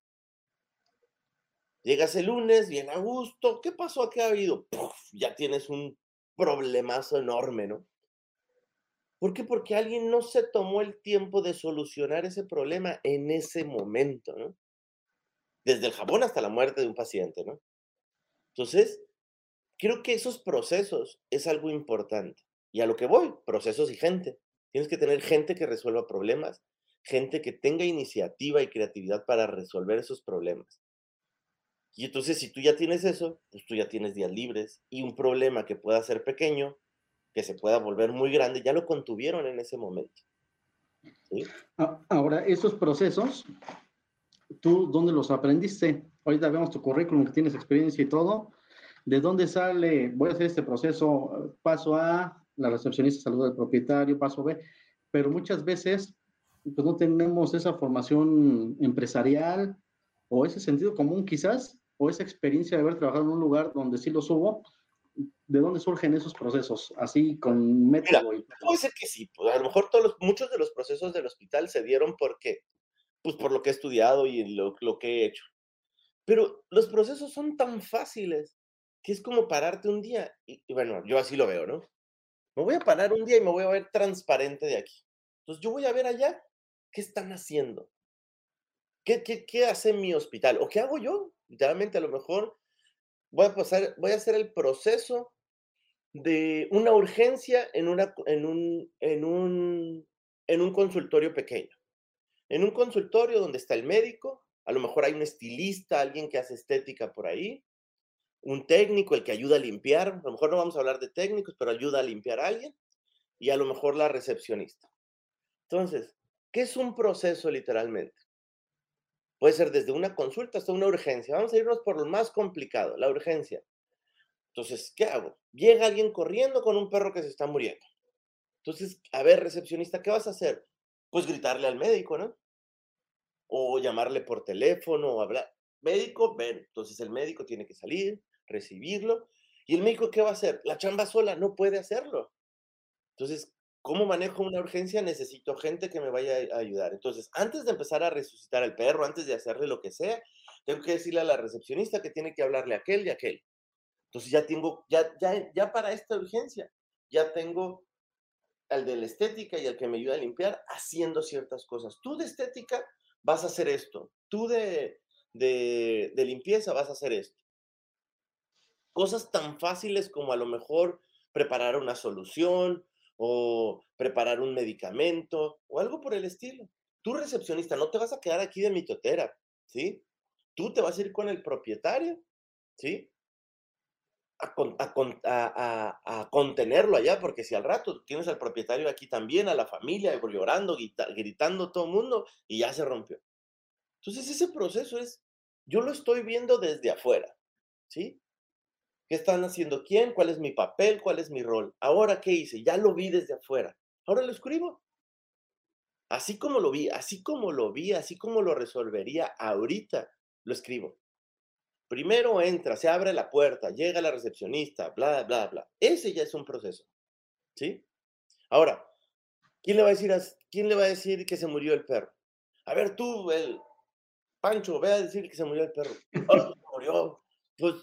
llegas el lunes, bien a gusto, ¿qué pasó? ¿Qué ha habido? ya tienes un problemazo enorme, ¿no? ¿Por qué? Porque alguien no se tomó el tiempo de solucionar ese problema en ese momento, ¿no? Desde el jabón hasta la muerte de un paciente, ¿no? Entonces, creo que esos procesos es algo importante. Y a lo que voy, procesos y gente. Tienes que tener gente que resuelva problemas, gente que tenga iniciativa y creatividad para resolver esos problemas. Y entonces, si tú ya tienes eso, pues tú ya tienes días libres y un problema que pueda ser pequeño, que se pueda volver muy grande, ya lo contuvieron en ese momento. Ahora, esos procesos, ¿tú dónde los aprendiste? Ahorita vemos tu currículum, que tienes experiencia y todo. ¿De dónde sale? Voy a hacer este proceso, paso A, la recepcionista saluda al propietario, paso B, pero muchas veces pues no tenemos esa formación empresarial o ese sentido común quizás, o esa experiencia de haber trabajado en un lugar donde sí los hubo, ¿de dónde surgen esos procesos? Así con método. puede ser que sí, pues, a lo mejor todos muchos de los procesos del hospital se dieron porque, pues por lo que he estudiado y lo, lo que he hecho. Pero los procesos son tan fáciles que es como pararte un día, y, bueno, yo así lo veo, ¿no? Me voy a parar un día y me voy a ver transparente de aquí. Entonces yo voy a ver allá qué están haciendo. ¿Qué, qué, qué hace mi hospital? ¿O qué hago yo? Literalmente, a lo mejor voy a, pasar, voy a hacer el proceso de una urgencia en, una, en, un, en, un, en un consultorio pequeño. En un consultorio donde está el médico, a lo mejor hay un estilista, alguien que hace estética por ahí, un técnico, el que ayuda a limpiar, a lo mejor no vamos a hablar de técnicos, pero ayuda a limpiar a alguien, y a lo mejor la recepcionista. Entonces, ¿qué es un proceso literalmente? Puede ser desde una consulta hasta una urgencia. Vamos a irnos por lo más complicado, la urgencia. Entonces, ¿qué hago? Llega alguien corriendo con un perro que se está muriendo. Entonces, a ver, recepcionista, ¿qué vas a hacer? Pues gritarle al médico, ¿no? O llamarle por teléfono o hablar. Médico, ven. Entonces el médico tiene que salir, recibirlo. ¿Y el médico qué va a hacer? La chamba sola no puede hacerlo. Entonces, ¿cómo manejo una urgencia? Necesito gente que me vaya a ayudar. Entonces, antes de empezar a resucitar al perro, antes de hacerle lo que sea, tengo que decirle a la recepcionista que tiene que hablarle a aquel y a aquel. Entonces ya tengo, ya, ya, ya para esta urgencia, ya tengo al de la estética y al que me ayuda a limpiar haciendo ciertas cosas. Tú de estética vas a hacer esto. Tú de, de, limpieza vas a hacer esto. Cosas tan fáciles como a lo mejor preparar una solución o preparar un medicamento o algo por el estilo. Tú recepcionista, no te vas a quedar aquí de mitotera, ¿sí? Tú te vas a ir con el propietario, ¿sí? A, contenerlo allá, porque si al rato tienes al propietario aquí también, a la familia, llorando, gritando todo el mundo, y ya se rompió. Entonces ese proceso es, yo lo estoy viendo desde afuera, ¿sí? ¿Qué están haciendo quién? ¿Cuál es mi papel? ¿Cuál es mi rol? Ahora, ¿qué hice? Ya lo vi desde afuera. Ahora lo escribo. Así como lo vi, así como lo vi, así como lo resolvería ahorita, lo escribo. Primero entra, se abre la puerta, llega la recepcionista, bla, bla, bla. Ese ya es un proceso. ¿Sí? Ahora, ¿quién le va a decir, quién le va a decir que se murió el perro? A ver, tú, el, Pancho, ve a decir que se murió el perro. Oh, se murió. Pues,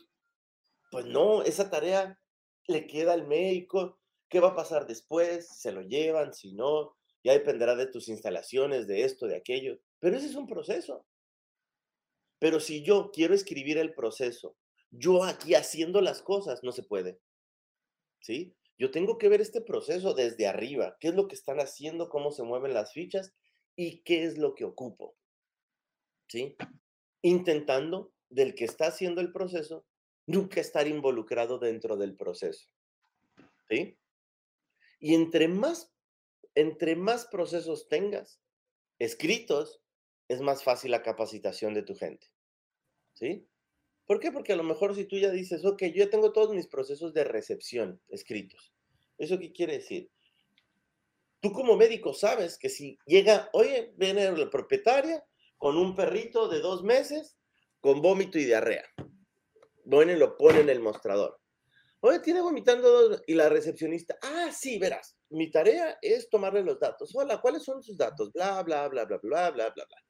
pues no, esa tarea le queda al médico. ¿Qué va a pasar después? ¿Se lo llevan? Si no, ya dependerá de tus instalaciones, de esto, de aquello. Pero ese es un proceso. Pero si yo quiero escribir el proceso, yo aquí haciendo las cosas, no se puede. ¿Sí? Yo tengo que ver este proceso desde arriba. ¿Qué es lo que están haciendo? ¿Cómo se mueven las fichas? ¿Y qué es lo que ocupo? ¿sí? Intentando del que está haciendo el proceso nunca estar involucrado dentro del proceso, ¿sí? Y entre más, entre más procesos tengas escritos, es más fácil la capacitación de tu gente, ¿sí? ¿Por qué? Porque a lo mejor si tú ya dices, ok, yo ya tengo todos mis procesos de recepción escritos. ¿Eso qué quiere decir? Tú como médico sabes que si llega, oye, viene la propietaria, con un perrito de dos meses con vómito y diarrea. Bueno, lo pone en el mostrador. Oye, tiene vomitando y la recepcionista, ah, sí, verás, mi tarea es tomarle los datos. Hola, ¿cuáles son sus datos? Bla, bla, bla, bla, bla, bla, bla, bla.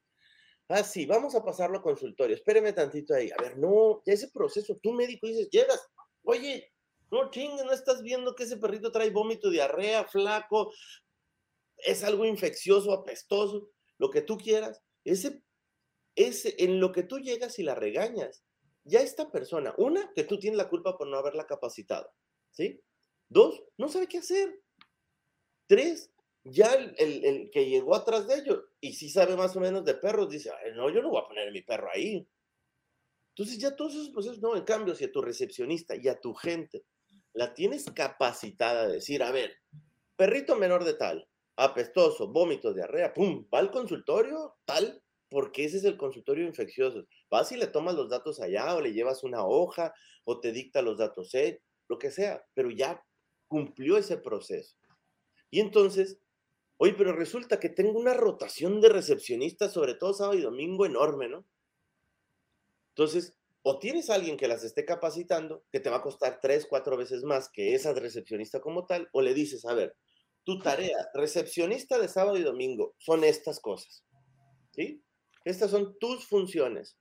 Ah, sí, vamos a pasarlo a consultorio. Espéreme tantito ahí. A ver, no, ya ese proceso, tú médico dices, llegas, oye, no chingue, no estás viendo que ese perrito trae vómito, diarrea, flaco, es algo infeccioso, apestoso, lo que tú quieras. Ese, ese, en lo que tú llegas y la regañas, ya esta persona, una, que tú tienes la culpa por no haberla capacitado, ¿sí? Dos, no sabe qué hacer. Tres, ya el, que llegó atrás de ellos y sí sabe más o menos de perros, dice, no, yo no voy a poner mi perro ahí. Entonces ya todos esos procesos, no, en cambio, si a tu recepcionista y a tu gente la tienes capacitada de decir, a ver, perrito menor de tal, apestoso, vómito, diarrea, pum, va al consultorio tal, porque ese es el consultorio infeccioso. Vas y le tomas los datos allá o le llevas una hoja o te dicta los datos, ¿eh? lo que sea, pero ya cumplió ese proceso. Y entonces, oye, pero resulta que tengo una rotación de recepcionistas, sobre todo sábado y domingo, enorme, ¿no? Entonces, o tienes a alguien que las esté capacitando, que te va a costar tres, cuatro veces más que esa recepcionista como tal, o le dices, a ver, tu tarea, recepcionista de sábado y domingo, son estas cosas. ¿Sí? Estas son tus funciones.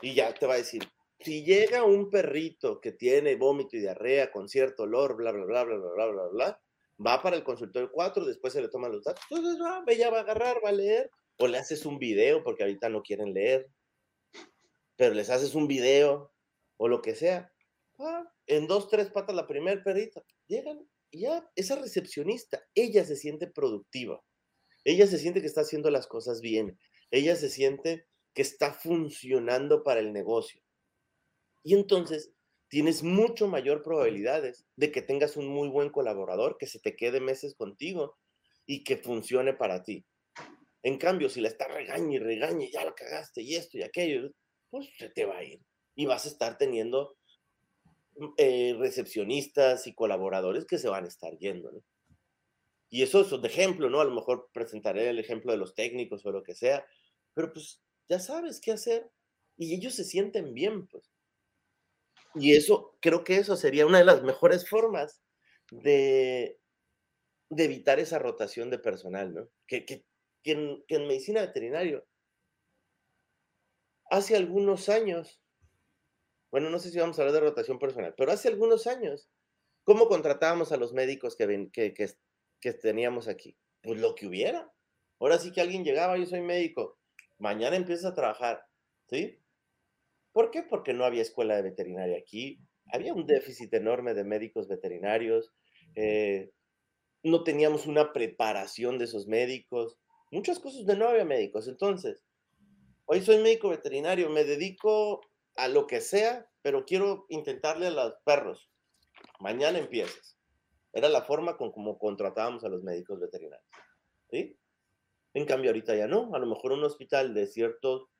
Y ya te va a decir, si llega un perrito que tiene vómito y diarrea con cierto olor, bla, bla, bla, bla, bla, bla, bla, bla, va para el consultorio 4, después se le toman los datos, entonces va, ella va a agarrar, va a leer, o le haces un video porque ahorita no quieren leer, pero les haces un video o lo que sea. Ah, en dos, tres patas la primer perrita. Llegan y ya esa recepcionista, ella se siente productiva. Ella se siente que está haciendo las cosas bien. Ella se siente que está funcionando para el negocio. Y entonces tienes mucho mayor probabilidades de que tengas un muy buen colaborador, que se te quede meses contigo y que funcione para ti. En cambio, si la está regañe y regañe, ya la cagaste y esto y aquello, pues se te va a ir. Y vas a estar teniendo mm, eh, recepcionistas y colaboradores que se van a estar yendo, ¿no? Y eso es de ejemplo, ¿no? A lo mejor presentaré el ejemplo de los técnicos o lo que sea, pero pues ya sabes qué hacer y ellos se sienten bien, pues. Y eso, creo que eso sería una de las mejores formas de, de evitar esa rotación de personal, ¿no? Que, que, que, en, que medicina veterinaria hace algunos años, bueno, no sé si vamos a hablar de rotación personal, pero hace algunos años, ¿cómo contratábamos a los médicos que, que, que, teníamos aquí? Pues lo que hubiera. Ahora sí que alguien llegaba, yo soy médico, mañana empiezas a trabajar, ¿sí? ¿Por qué? Porque no había escuela de veterinaria aquí, había un déficit enorme de médicos veterinarios, eh, no teníamos una preparación de esos médicos, muchas cosas de no había médicos. Entonces, Hoy soy médico veterinario, me dedico a lo que sea, pero quiero intentarle a los perros. Mañana empiezas. Era la forma con como contratábamos a los médicos veterinarios. ¿Sí? En cambio, ahorita ya no. A lo mejor un hospital de cierto,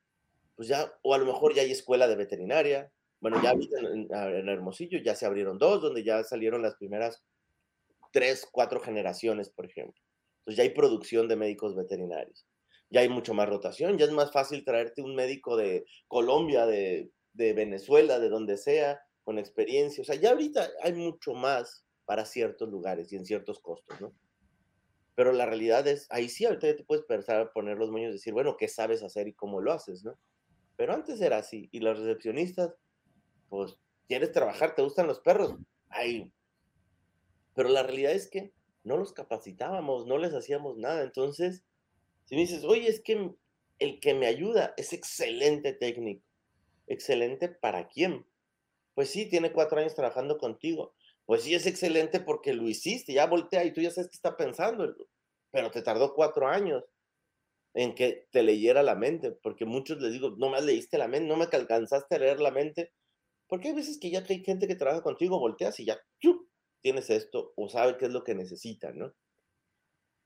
pues ya, o a lo mejor ya hay escuela de veterinaria. Bueno, ya en, en Hermosillo ya se abrieron dos, donde ya salieron las primeras tres, cuatro generaciones, por ejemplo. Entonces ya hay producción de médicos veterinarios ya hay mucho más rotación, ya es más fácil traerte un médico de Colombia, de, Venezuela, de donde sea, con experiencia. O sea, ya ahorita hay mucho más para ciertos lugares y en ciertos costos, ¿no? Pero la realidad es, ahí sí, ahorita ya te puedes pensar poner los moños y decir, bueno, ¿qué sabes hacer y cómo lo haces, no? Pero antes era así. Y los recepcionistas, pues, ¿quieres trabajar? ¿Te gustan los perros? Ay. Pero la realidad es que no los capacitábamos, no les hacíamos nada. Entonces, si me dices, oye, es que el que me ayuda es excelente técnico. ¿Excelente para quién? Pues sí, tiene cuatro años trabajando contigo. Pues sí, es excelente porque lo hiciste, ya voltea y tú ya sabes qué está pensando, pero te tardó cuatro años en que te leyera la mente, porque muchos les digo, no me leíste la mente, no me alcanzaste a leer la mente, porque hay veces que ya hay gente que trabaja contigo, volteas y ya tienes esto o sabe qué es lo que necesitan, ¿no?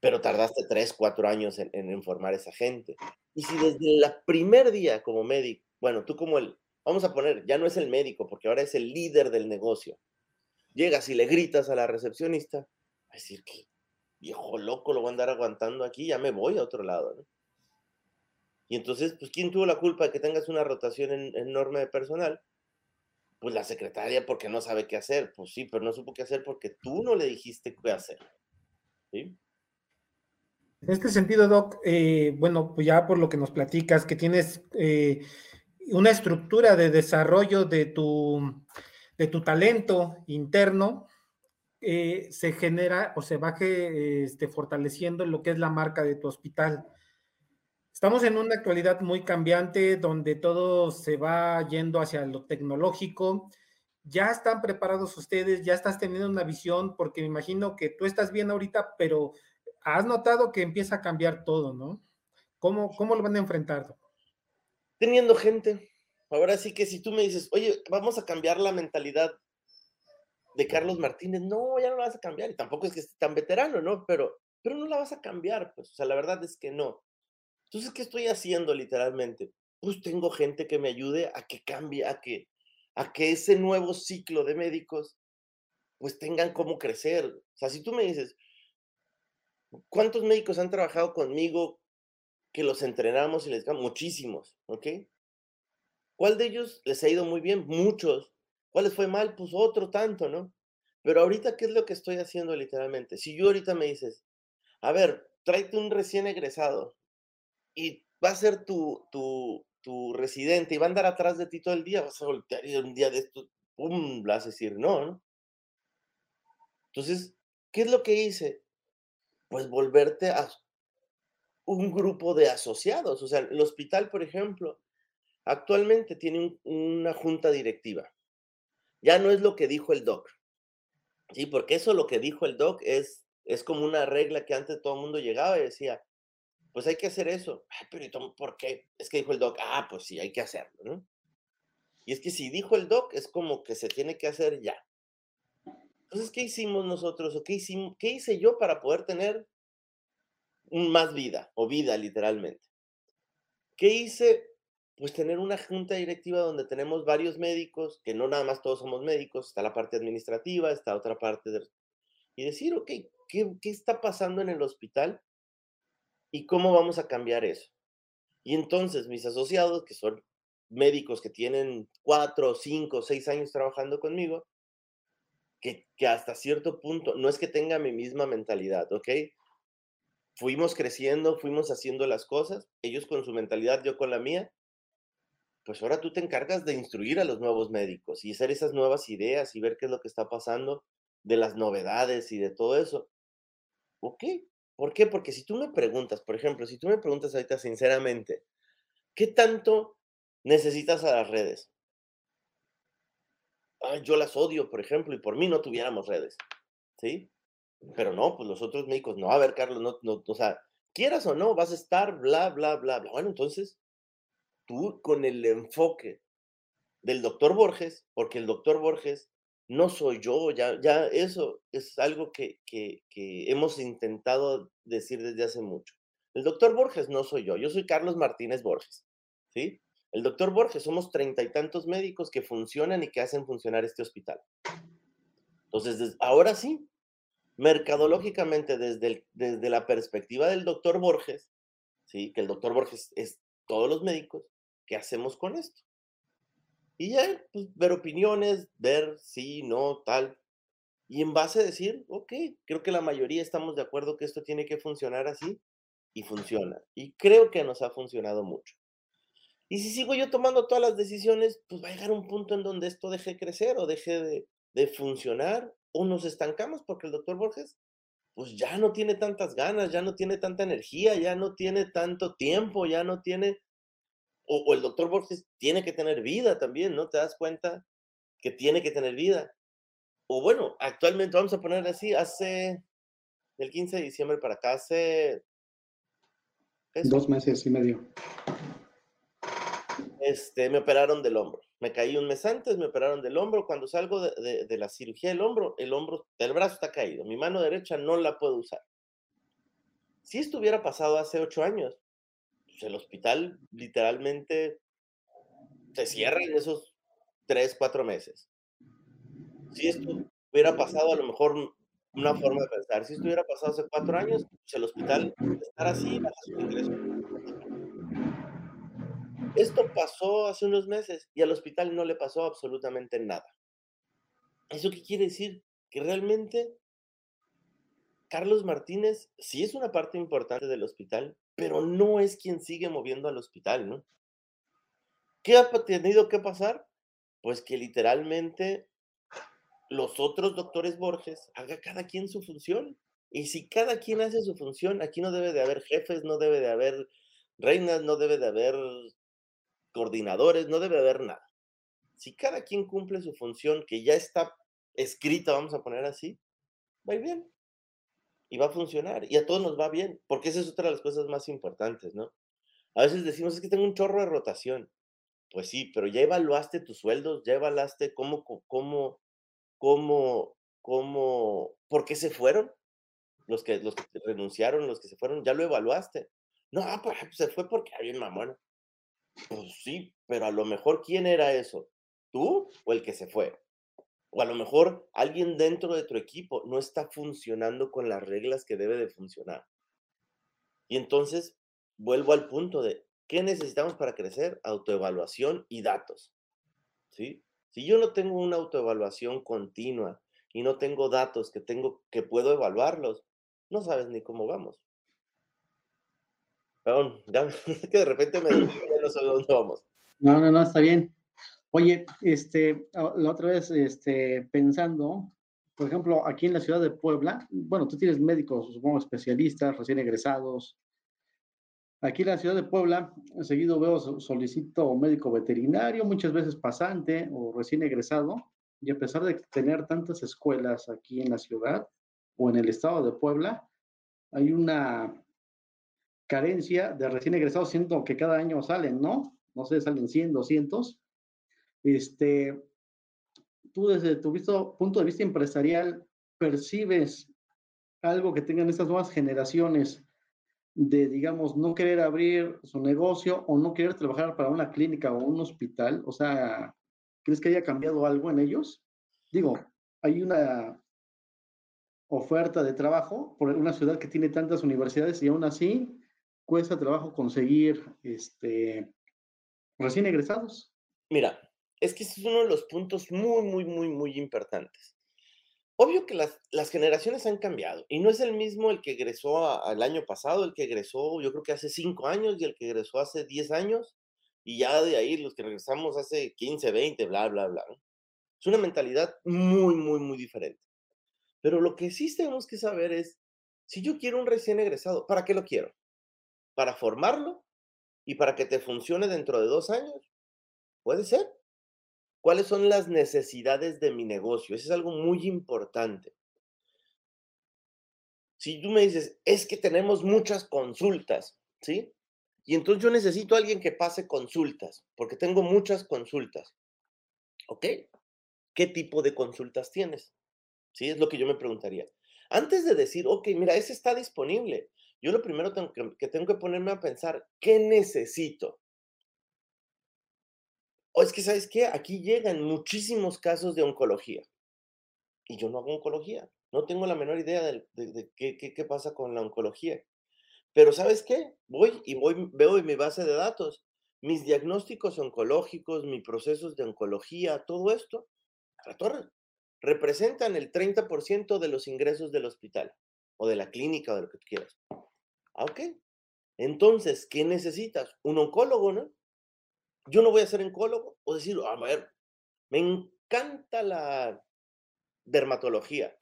pero tardaste tres, cuatro años en, informar a esa gente. Y si desde el primer día como médico, bueno, tú como el, vamos a poner, ya no es el médico, porque ahora es el líder del negocio, llegas y le gritas a la recepcionista, a decir que viejo loco lo voy a andar aguantando aquí, ya me voy a otro lado, ¿no? Y entonces, pues, ¿quién tuvo la culpa de que tengas una rotación enorme de personal? Pues la secretaria porque no sabe qué hacer. Pues sí, pero no supo qué hacer porque tú no le dijiste qué hacer. ¿Sí? En este sentido, Doc, eh, bueno, pues ya por lo que nos platicas, que tienes eh, una estructura de desarrollo de tu, de tu talento interno, eh, se genera o se baje este, fortaleciendo lo que es la marca de tu hospital. Estamos en una actualidad muy cambiante donde todo se va yendo hacia lo tecnológico. Ya están preparados ustedes, ya estás teniendo una visión, porque me imagino que tú estás bien ahorita, pero has notado que empieza a cambiar todo, ¿no? ¿Cómo, cómo lo van a enfrentar? Teniendo gente. Ahora sí que si tú me dices, oye, vamos a cambiar la mentalidad de Carlos Martínez, no, ya no la vas a cambiar, y tampoco es que esté tan veterano, ¿no? Pero, pero no la vas a cambiar, pues, o sea, la verdad es que no. Entonces, ¿qué estoy haciendo literalmente? Pues tengo gente que me ayude a que cambie, a que, a que ese nuevo ciclo de médicos, pues tengan cómo crecer. O sea, si tú me dices, ¿Cuántos médicos han trabajado conmigo que los entrenamos y les digamos? Muchísimos, ¿ok? ¿Cuál de ellos les ha ido muy bien? Muchos. ¿Cuál les fue mal? Pues otro tanto, ¿no? Pero ahorita, ¿qué es lo que estoy haciendo literalmente? Si yo ahorita me dices, a ver, tráete un recién egresado y va a ser tu, tu, tu residente y va a andar atrás de ti todo el día, vas a voltear y un día de esto, ¡pum!, vas a decir no, ¿no? Entonces, ¿qué es lo que hice? pues volverte a un grupo de asociados. O sea, el hospital, por ejemplo, actualmente tiene una junta directiva. Ya no es lo que dijo el doc. Sí, porque eso lo que dijo el doc es, es como una regla que antes todo el mundo llegaba y decía, pues hay que hacer eso. pero ¿por qué? Es que dijo el doc, ah, pues sí, hay que hacerlo, ¿no? Y es que si dijo el doc, es como que se tiene que hacer ya. Entonces, ¿qué hicimos nosotros qué, hice yo para poder tener más vida o vida literalmente? ¿Qué hice? Pues tener una junta directiva donde tenemos varios médicos, que no nada más todos somos médicos, está la parte administrativa, está otra parte de... Y decir, ok, ¿qué, qué está pasando en el hospital? ¿Y cómo vamos a cambiar eso? Y entonces mis asociados, que son médicos que tienen cuatro, cinco, seis años trabajando conmigo, que, hasta cierto punto, no es que tenga mi misma mentalidad, ¿ok? Fuimos creciendo, fuimos haciendo las cosas, ellos con su mentalidad, yo con la mía, pues ahora tú te encargas de instruir a los nuevos médicos y hacer esas nuevas ideas y ver qué es lo que está pasando de las novedades y de todo eso. ¿Ok? ¿Por qué? Porque si tú me preguntas, por ejemplo, si tú me preguntas ahorita sinceramente, ¿qué tanto necesitas a las redes? yo las odio, por ejemplo, y por mí no tuviéramos redes, ¿sí? Pero no, pues los otros médicos, no, a ver, Carlos, no, no, o sea, quieras o no, vas a estar, bla, bla, bla, bla. Bueno, entonces, tú con el enfoque del doctor Borges, porque el doctor Borges no soy yo, ya, ya eso es algo que, que, hemos intentado decir desde hace mucho. El doctor Borges no soy yo, yo soy Carlos Martínez Borges, ¿sí? El doctor Borges, somos treinta y tantos médicos que funcionan y que hacen funcionar este hospital. Entonces, ahora sí, mercadológicamente, desde, desde la perspectiva del doctor Borges, ¿sí? que el doctor Borges es todos los médicos, ¿qué hacemos con esto? Y ya, pues, ver opiniones, ver sí, no, tal. Y en base a decir, ok, creo que la mayoría estamos de acuerdo que esto tiene que funcionar así y funciona. Y creo que nos ha funcionado mucho. Y si sigo yo tomando todas las decisiones, pues va a llegar un punto en donde esto deje de crecer o deje de, funcionar o nos estancamos porque el doctor Borges pues ya no tiene tantas ganas, ya no tiene tanta energía, ya no tiene tanto tiempo, ya no tiene, o, o, el doctor Borges tiene que tener vida también, ¿no? ¿Te das cuenta que tiene que tener vida? O bueno, actualmente vamos a poner así, hace del 15 de diciembre para acá, hace... Dos meses y medio este, me operaron del hombro. Me caí un mes antes, me operaron del hombro. Cuando salgo de, la cirugía del hombro, el hombro, el brazo está caído. Mi mano derecha no la puedo usar. Si esto hubiera pasado hace ocho años, el hospital literalmente se cierra en esos tres, cuatro meses. Si esto hubiera pasado, a lo mejor una forma de pensar, si esto hubiera pasado hace cuatro años, pues el hospital estar así, baja su ingreso Esto pasó hace unos meses y al hospital no le pasó absolutamente nada. ¿Eso qué quiere decir? Que realmente Carlos Martínez sí es una parte importante del hospital, pero no es quien sigue moviendo al hospital, ¿no? ¿Qué ha tenido que pasar? Pues que literalmente los otros doctores Borges haga cada quien su función. Y si cada quien hace su función, aquí no debe de haber jefes, no debe de haber reinas, no debe de haber coordinadores, no debe de haber nada. Si cada quien cumple su función que ya está escrita, vamos a poner así, va bien. Y va a funcionar. Y a todos nos va bien, porque esa es otra de las cosas más importantes, ¿no? A veces decimos, es que tengo un chorro de rotación. Pues sí, pero ya evaluaste tus sueldos, ya evaluaste cómo, cómo, cómo, cómo, por qué se fueron los que, los que renunciaron, los que se fueron, ya lo evaluaste. No, pues se fue porque había mamón. Pues sí, pero a lo mejor ¿quién era eso? ¿Tú o el que se fue? O a lo mejor alguien dentro de tu equipo no está funcionando con las reglas que debe de funcionar. Y entonces vuelvo al punto de ¿qué necesitamos para crecer? Autoevaluación y datos. ¿Sí? Si yo no tengo una autoevaluación continua y no tengo datos que tengo que puedo evaluarlos, no sabes ni cómo vamos. Perdón, ya, que de repente me no sé dónde vamos. No, no, no, está bien. Oye, este, ah, la otra vez, este, pensando, por ejemplo, aquí en la ciudad de Puebla, bueno, tú tienes médicos, supongo, especialistas, recién egresados. Aquí en la ciudad de Puebla, seguido veo, solicito médico veterinario, muchas veces pasante o recién egresado, y a pesar de tener tantas escuelas aquí en la ciudad o en el estado de Puebla, hay una carencia de recién egresados, siento que cada año salen, ¿no? No sé, salen 100, 200. Este, tú desde tu punto de vista empresarial, ¿percibes algo que tengan estas nuevas generaciones de, digamos, no querer abrir su negocio o no querer trabajar para una clínica o un hospital? O sea, ¿crees que haya cambiado algo en ellos? Digo, hay una oferta de trabajo por una ciudad que tiene tantas universidades y aún así cuesta trabajo conseguir este, recién egresados? Mira, es que ese es uno de los puntos muy, muy, muy, muy importantes. Obvio que las, las generaciones han cambiado y no es el mismo el que egresó al año pasado, el que egresó yo creo que hace cinco años y el que egresó hace diez años y ya de ahí los que regresamos hace 15, 20, bla, bla, bla. Es una mentalidad muy, muy, muy diferente. Pero lo que sí tenemos que saber es, si yo quiero un recién egresado, ¿para qué lo quiero? para formarlo y para que te funcione dentro de dos años? Puede ser. ¿Cuáles son las necesidades de mi negocio? Eso es algo muy importante. Si tú me dices, es que tenemos muchas consultas, ¿sí? Y entonces yo necesito a alguien que pase consultas, porque tengo muchas consultas. ¿Ok? ¿Qué tipo de consultas tienes? Sí, es lo que yo me preguntaría. Antes de decir, ok, mira, ese está disponible, yo lo primero que, tengo que ponerme a pensar, ¿qué necesito? O es que, ¿sabes qué? Aquí llegan muchísimos casos de oncología. Y yo no hago oncología. No tengo la menor idea de, qué, pasa con la oncología. Pero ¿sabes qué? Voy y voy, veo en mi base de datos mis diagnósticos oncológicos, mis procesos de oncología, todo esto, representan el 30% de los ingresos del hospital o de la clínica o de lo que tú quieras. Ah, ok. Entonces, ¿qué necesitas? Un oncólogo, ¿no? Yo no voy a ser oncólogo o decir, a ver, me encanta la dermatología,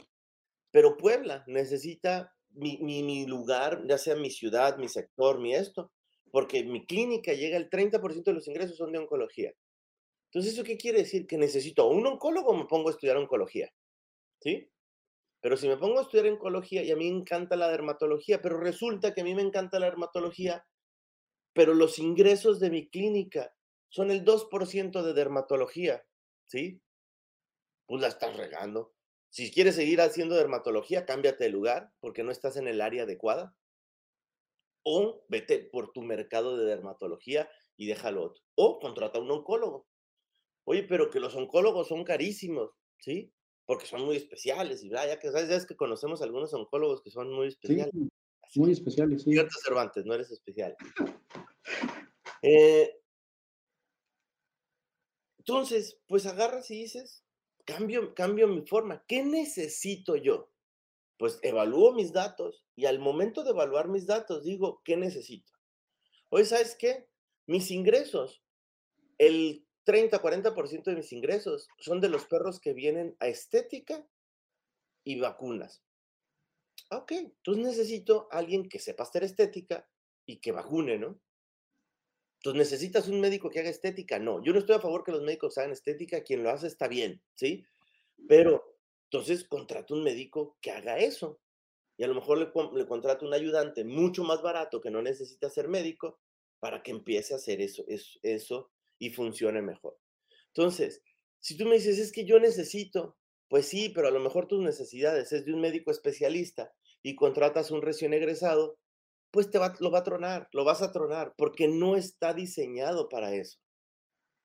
pero Puebla necesita mi, mi, lugar, ya sea mi ciudad, mi sector, mi esto, porque mi clínica llega el 30% de los ingresos son de oncología. Entonces, ¿eso qué quiere decir? Que necesito un oncólogo o me pongo a estudiar oncología. ¿Sí? Pero si me pongo a estudiar oncología y a mí me encanta la dermatología, pero resulta que a mí me encanta la dermatología, pero los ingresos de mi clínica son el 2% de dermatología, ¿sí? Pues la estás regando. Si quieres seguir haciendo dermatología, cámbiate de lugar porque no estás en el área adecuada. O vete por tu mercado de dermatología y déjalo otro. O contrata a un oncólogo. Oye, pero que los oncólogos son carísimos, ¿sí? porque son muy especiales y ya que sabes, ya es que conocemos algunos oncólogos que son muy especiales. muy especiales, sí. Cierto Cervantes, no eres especial. Eh, Entonces, pues agarras y dices, cambio, cambio mi forma. ¿Qué necesito yo? Pues evalúo mis datos y al momento de evaluar mis datos digo, ¿qué necesito? Oye, ¿sabes qué? Mis ingresos, el 30-40% de mis ingresos son de los perros que vienen a estética y vacunas. Ok, entonces necesito a alguien que sepa hacer estética y que vacune, ¿no? Entonces, ¿necesitas un médico que haga estética? No, yo no estoy a favor que los médicos hagan estética, quien lo hace está bien, ¿sí? Pero entonces contrato un médico que haga eso. Y a lo mejor le, le contrato un ayudante mucho más barato que no necesita ser médico para que empiece a hacer eso, eso, eso y funcione mejor. Entonces, si tú me dices, es que yo necesito, pues sí, pero a lo mejor tus necesidades es de un médico especialista y contratas un recién egresado, pues te va, lo va a tronar, lo vas a tronar, porque no está diseñado para eso.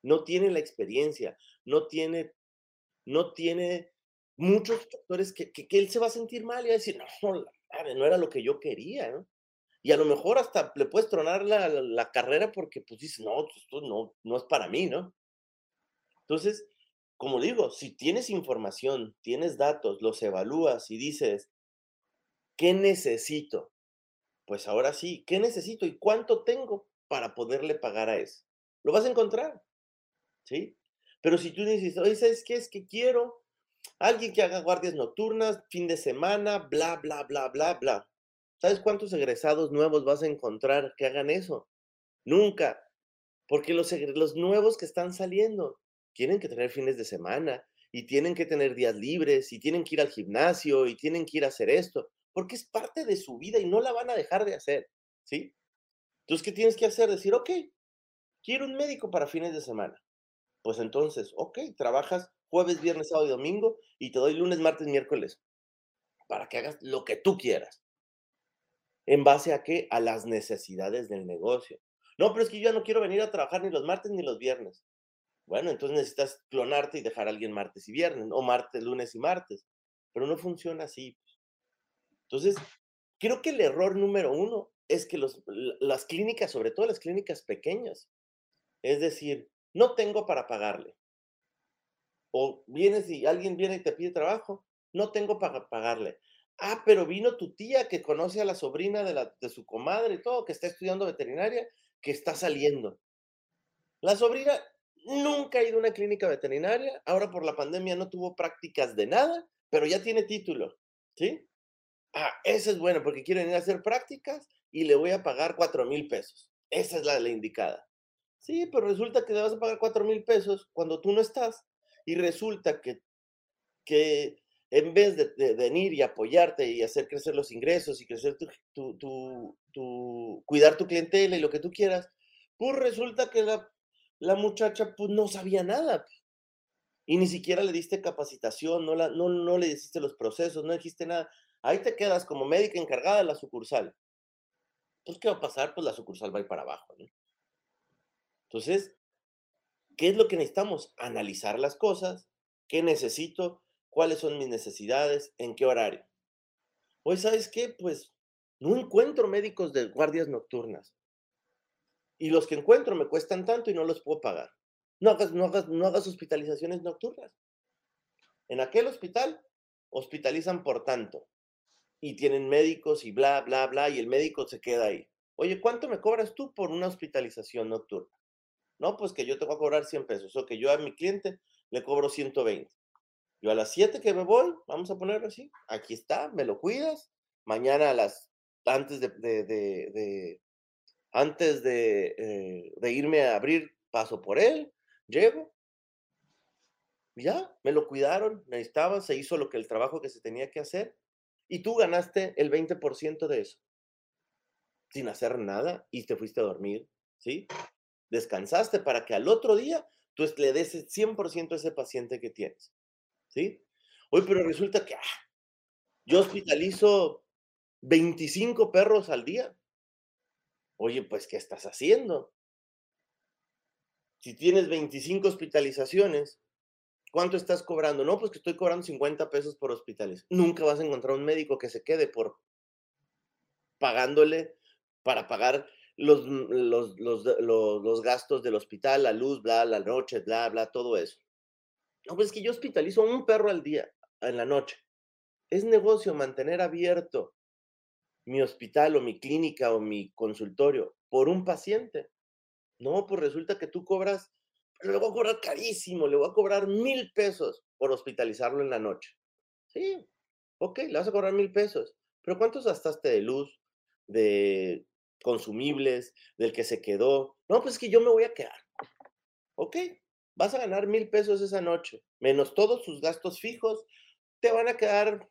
No tiene la experiencia, no tiene, no tiene muchos factores que, que, él se va a sentir mal y va a decir, no, no era lo que yo quería. Y a lo mejor hasta le puedes tronar la, la, carrera porque pues dices, no, esto no, no es para mí, ¿no? Entonces, como digo, si tienes información, tienes datos, los evalúas y dices, ¿qué necesito? Pues ahora sí, ¿qué necesito y cuánto tengo para poderle pagar a eso? Lo vas a encontrar, ¿sí? Pero si tú dices, oye, ¿sabes qué? Es que quiero alguien que haga guardias nocturnas, fin de semana, bla, bla, bla, bla, bla. ¿Sabes cuántos egresados nuevos vas a encontrar que hagan eso? Nunca. Porque los, los nuevos que están saliendo tienen que tener fines de semana y tienen que tener días libres y tienen que ir al gimnasio y tienen que ir a hacer esto porque es parte de su vida y no la van a dejar de hacer, ¿sí? Entonces, ¿qué tienes que hacer? Decir, ok, quiero un médico para fines de semana. Pues entonces, ok, trabajas jueves, viernes, sábado y domingo y te doy lunes, martes, miércoles para que hagas lo que tú quieras. ¿En base a qué? A las necesidades del negocio. No, pero es que yo ya no quiero venir a trabajar ni los martes ni los viernes. Bueno, entonces necesitas clonarte y dejar a alguien martes y viernes, o martes, lunes y martes. Pero no funciona así. Entonces, creo que el error número uno es que los, las clínicas, sobre todo las clínicas pequeñas, es decir, no tengo para pagarle. O vienes y alguien viene y te pide trabajo, no tengo para pagarle. Ah, pero vino tu tía que conoce a la sobrina de, la, de su comadre y todo, que está estudiando veterinaria, que está saliendo. La sobrina nunca ha ido a una clínica veterinaria, ahora por la pandemia no tuvo prácticas de nada, pero ya tiene título, ¿sí? Ah, esa es buena porque quieren ir a hacer prácticas y le voy a pagar cuatro mil pesos. Esa es la, la indicada. Sí, pero resulta que le vas a pagar cuatro mil pesos cuando tú no estás y resulta que, que en vez de, venir y apoyarte y hacer crecer los ingresos y crecer tu, tu, tu, cuidar tu clientela y lo que tú quieras, pues resulta que la, la muchacha pues no sabía nada y ni siquiera le diste capacitación, no, la, no, no le dijiste los procesos, no dijiste nada. Ahí te quedas como médica encargada de la sucursal. Pues, ¿qué va a pasar? Pues la sucursal va a ir para abajo. ¿no? Entonces, ¿qué es lo que necesitamos? Analizar las cosas. ¿Qué necesito? ¿Cuáles son mis necesidades? ¿En qué horario? Pues, ¿sabes qué? Pues no encuentro médicos de guardias nocturnas. Y los que encuentro me cuestan tanto y no los puedo pagar. No hagas, no hagas, no hagas hospitalizaciones nocturnas. En aquel hospital hospitalizan por tanto y tienen médicos y bla, bla, bla, y el médico se queda ahí. Oye, ¿cuánto me cobras tú por una hospitalización nocturna? No, pues que yo te voy a cobrar 100 pesos, o que yo a mi cliente le cobro 120. Yo a las 7 que me voy, vamos a ponerlo así, aquí está, me lo cuidas, mañana a las, antes de, de, de, antes de, eh, de irme a abrir, paso por él, llego, ya, me lo cuidaron, necesitaba, se hizo lo que el trabajo que se tenía que hacer, y tú ganaste el 20% de eso, sin hacer nada y te fuiste a dormir, ¿sí? Descansaste para que al otro día tú le des el 100% a ese paciente que tienes, ¿sí? Hoy, pero resulta que ah, yo hospitalizo 25 perros al día. Oye, pues, ¿qué estás haciendo? Si tienes 25 hospitalizaciones ¿Cuánto estás cobrando? No, pues que estoy cobrando 50 pesos por hospitales. Nunca vas a encontrar un médico que se quede por pagándole para pagar los, los, los, gastos del hospital, la luz, bla, la noche, bla, bla, todo eso. No, pues es que yo hospitalizo un perro al día, en la noche. Es negocio mantener abierto mi hospital o mi clínica o mi consultorio por un paciente. No, pues resulta que tú cobras, pero le voy a cobrar carísimo, le voy a cobrar mil pesos por hospitalizarlo en la noche. Sí, ok, le vas a cobrar mil pesos, pero ¿cuántos gastaste de luz, de consumibles, del que se quedó? No, pues es que yo me voy a quedar. Ok, vas a ganar mil pesos esa noche, menos todos sus gastos fijos, te van a quedar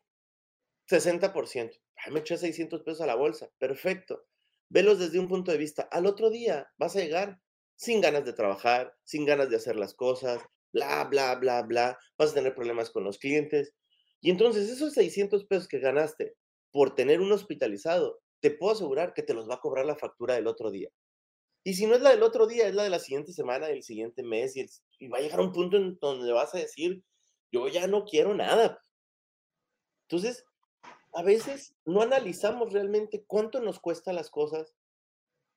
60%. Ay, me eché 600 pesos a la bolsa. Perfecto. Velos desde un punto de vista. Al otro día vas a llegar sin ganas de trabajar, sin ganas de hacer las cosas, bla, bla, bla, bla. Vas a tener problemas con los clientes. Y entonces esos 600 pesos que ganaste por tener un hospitalizado, te puedo asegurar que te los va a cobrar la factura del otro día. Y si no es la del otro día, es la de la siguiente semana, del siguiente mes, y, y va a llegar un punto en donde vas a decir, yo ya no quiero nada. Entonces, a veces no analizamos realmente cuánto nos cuesta las cosas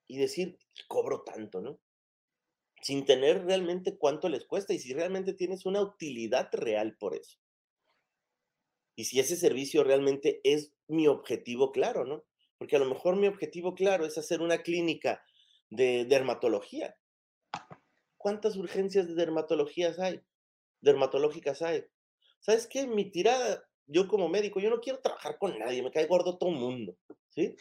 y decir, cobro tanto, ¿no? Sin tener realmente cuánto les cuesta y si realmente tienes una utilidad real por eso. Y si ese servicio realmente es mi objetivo claro, ¿no? Porque a lo mejor mi objetivo claro es hacer una clínica de dermatología. ¿Cuántas urgencias de dermatologías hay? Dermatológicas hay. ¿Sabes qué? Mi tirada yo como médico, yo no quiero trabajar con nadie, me cae gordo todo el mundo, ¿sí?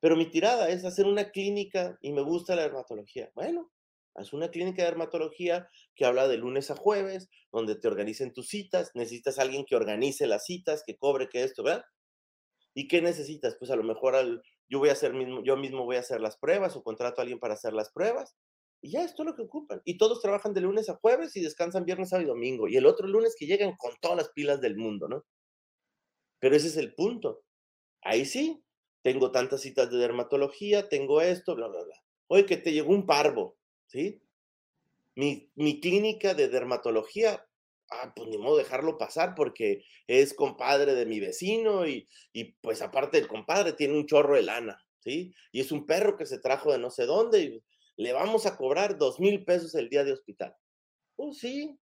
Pero mi tirada es hacer una clínica y me gusta la dermatología. Bueno, haz una clínica de dermatología que habla de lunes a jueves, donde te organicen tus citas, necesitas a alguien que organice las citas, que cobre, que esto, ¿verdad? ¿Y qué necesitas? Pues a lo mejor yo voy a hacer mismo, yo mismo voy a hacer las pruebas o contrato a alguien para hacer las pruebas. Y ya, esto es lo que ocupan. Y todos trabajan de lunes a jueves y descansan viernes, sábado y domingo. Y el otro lunes que llegan con todas las pilas del mundo, ¿no? Pero ese es el punto. Ahí sí, tengo tantas citas de dermatología, tengo esto, bla, bla, bla. Oye, que te llegó un parvo, ¿sí? Mi, mi clínica de dermatología, ah, pues ni modo dejarlo pasar porque es compadre de mi vecino y, y pues aparte el compadre tiene un chorro de lana, ¿sí? Y es un perro que se trajo de no sé dónde y le vamos a cobrar dos mil pesos el día de hospital. Pues sí,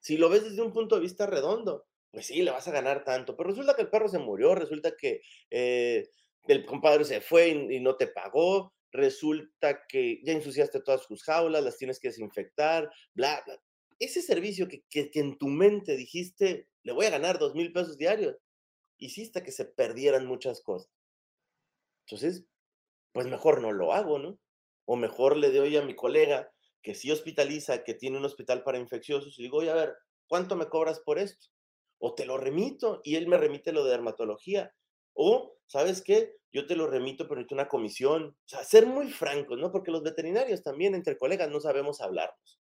si lo ves desde un punto de vista redondo, pues sí, le vas a ganar tanto. Pero resulta que el perro se murió, resulta que eh, el compadre se fue y, no te pagó, resulta que ya ensuciaste todas sus jaulas, las tienes que desinfectar, bla, bla. Ese servicio que, que, en tu mente dijiste, le voy a ganar dos mil pesos diarios, hiciste que se perdieran muchas cosas. Entonces, pues mejor no lo hago, ¿no? O mejor le doy a mi colega que sí hospitaliza, que tiene un hospital para infecciosos, y digo, oye, a ver, ¿cuánto me cobras por esto? o te lo remito y él me remite lo de dermatología. O, ¿sabes qué? Yo te lo remito, pero necesito una comisión. O sea, ser muy francos, ¿no? Porque los veterinarios también, entre colegas, no sabemos hablarnos.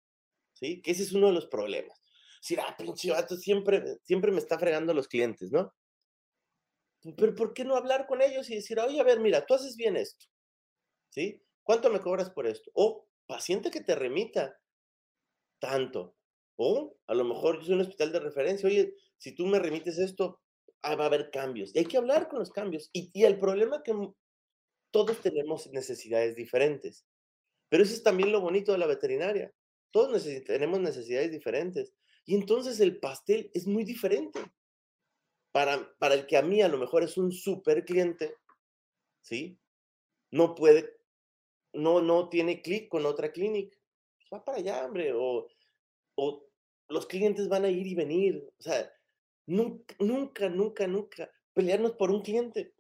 ¿Sí? Que ese es uno de los problemas. Si, ah, pinche vato, siempre, siempre me está fregando los clientes, ¿no? Pero ¿por qué no hablar con ellos y decir, oye, a ver, mira, tú haces bien esto, ¿sí? ¿Cuánto me cobras por esto? O paciente que te remita tanto. O a lo mejor yo soy un hospital de referencia, oye, si tú me remites esto, ah, va a haber cambios. Y hay que hablar con los cambios. Y, y el problema que todos tenemos necesidades diferentes. Pero eso es también lo bonito de la veterinaria. Todos tenemos necesidades diferentes. Y entonces el pastel es muy diferente. Para, para el que a mí a lo mejor es un super cliente, ¿sí? No puede, no, no tiene clic con otra clínica. Va para allá, hombre. O, o los clientes van a ir y venir. O sea, Nunca, nunca, nunca, nunca pelearnos por un cliente.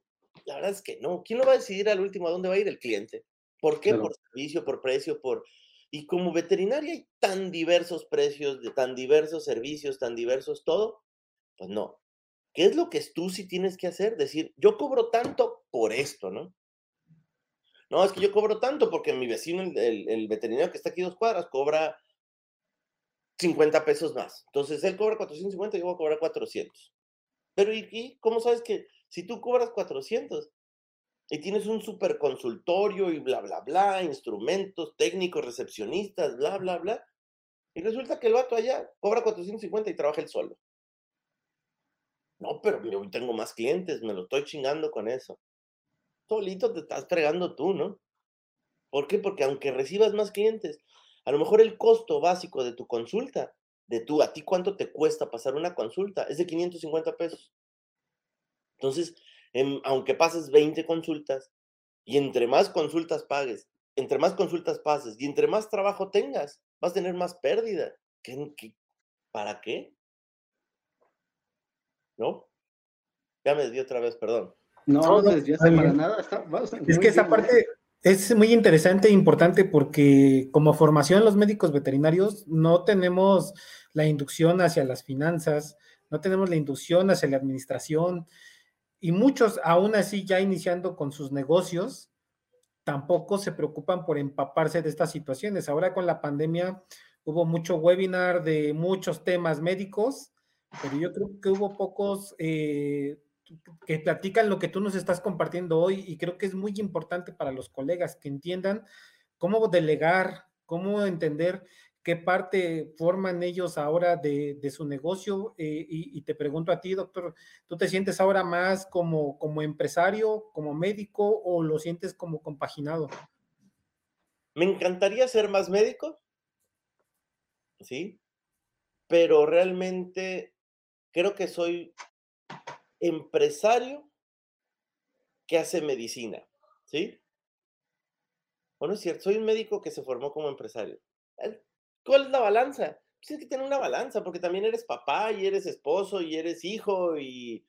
La verdad es que no. ¿Quién lo va a decidir al último a dónde va a ir el cliente? ¿Por qué? Por servicio, por precio, por... Y como veterinaria hay tan diversos precios, de tan diversos servicios, tan diversos todo, pues no. ¿Qué es lo que tú sí tienes que hacer? Decir, yo cobro tanto por esto, ¿no? No, es que yo cobro tanto porque mi vecino, el, el veterinario que está aquí dos cuadras, cobra 50 pesos más. Entonces él cobra 450, yo voy a cobrar 400. Pero ¿y, cómo sabes que si tú cobras 400 y tienes un super consultorio y bla, bla, bla, instrumentos técnicos, recepcionistas, bla, bla, bla, y resulta que el vato allá cobra 450 y trabaja él solo? No, pero yo tengo más clientes, me lo estoy chingando con eso. Solito te estás fregando tú, ¿no? ¿Por qué? Porque aunque recibas más clientes, a lo mejor el costo básico de tu consulta, de tú, a ti cuánto te cuesta pasar una consulta, es de 550 pesos. Entonces, aunque pases 20 consultas y entre más consultas pagues, entre más consultas pases y entre más trabajo tengas, vas a tener más pérdida. para qué? ¿No? Ya me di otra vez, perdón. No, no ya para nada. es que esa parte es muy interesante e importante porque como formación los médicos veterinarios no tenemos la inducción hacia las finanzas, no tenemos la inducción hacia la administración y muchos aún así ya iniciando con sus negocios tampoco se preocupan por empaparse de estas situaciones. Ahora con la pandemia hubo mucho webinar de muchos temas médicos, pero yo creo que hubo pocos eh, que platican lo que tú nos estás compartiendo hoy y creo que es muy importante para los colegas que entiendan cómo delegar, cómo entender qué parte forman ellos ahora de, su negocio. Eh, y, te pregunto a ti, doctor, ¿tú te sientes ahora más como, como empresario, como médico o lo sientes como compaginado? Me encantaría ser más médico, ¿sí? Pero realmente creo que soy empresario que hace medicina, ¿sí? Bueno, es cierto, soy un médico que se formó como empresario. ¿Cuál es la balanza? Pues tienes que tener una balanza, porque también eres papá y eres esposo y eres hijo y...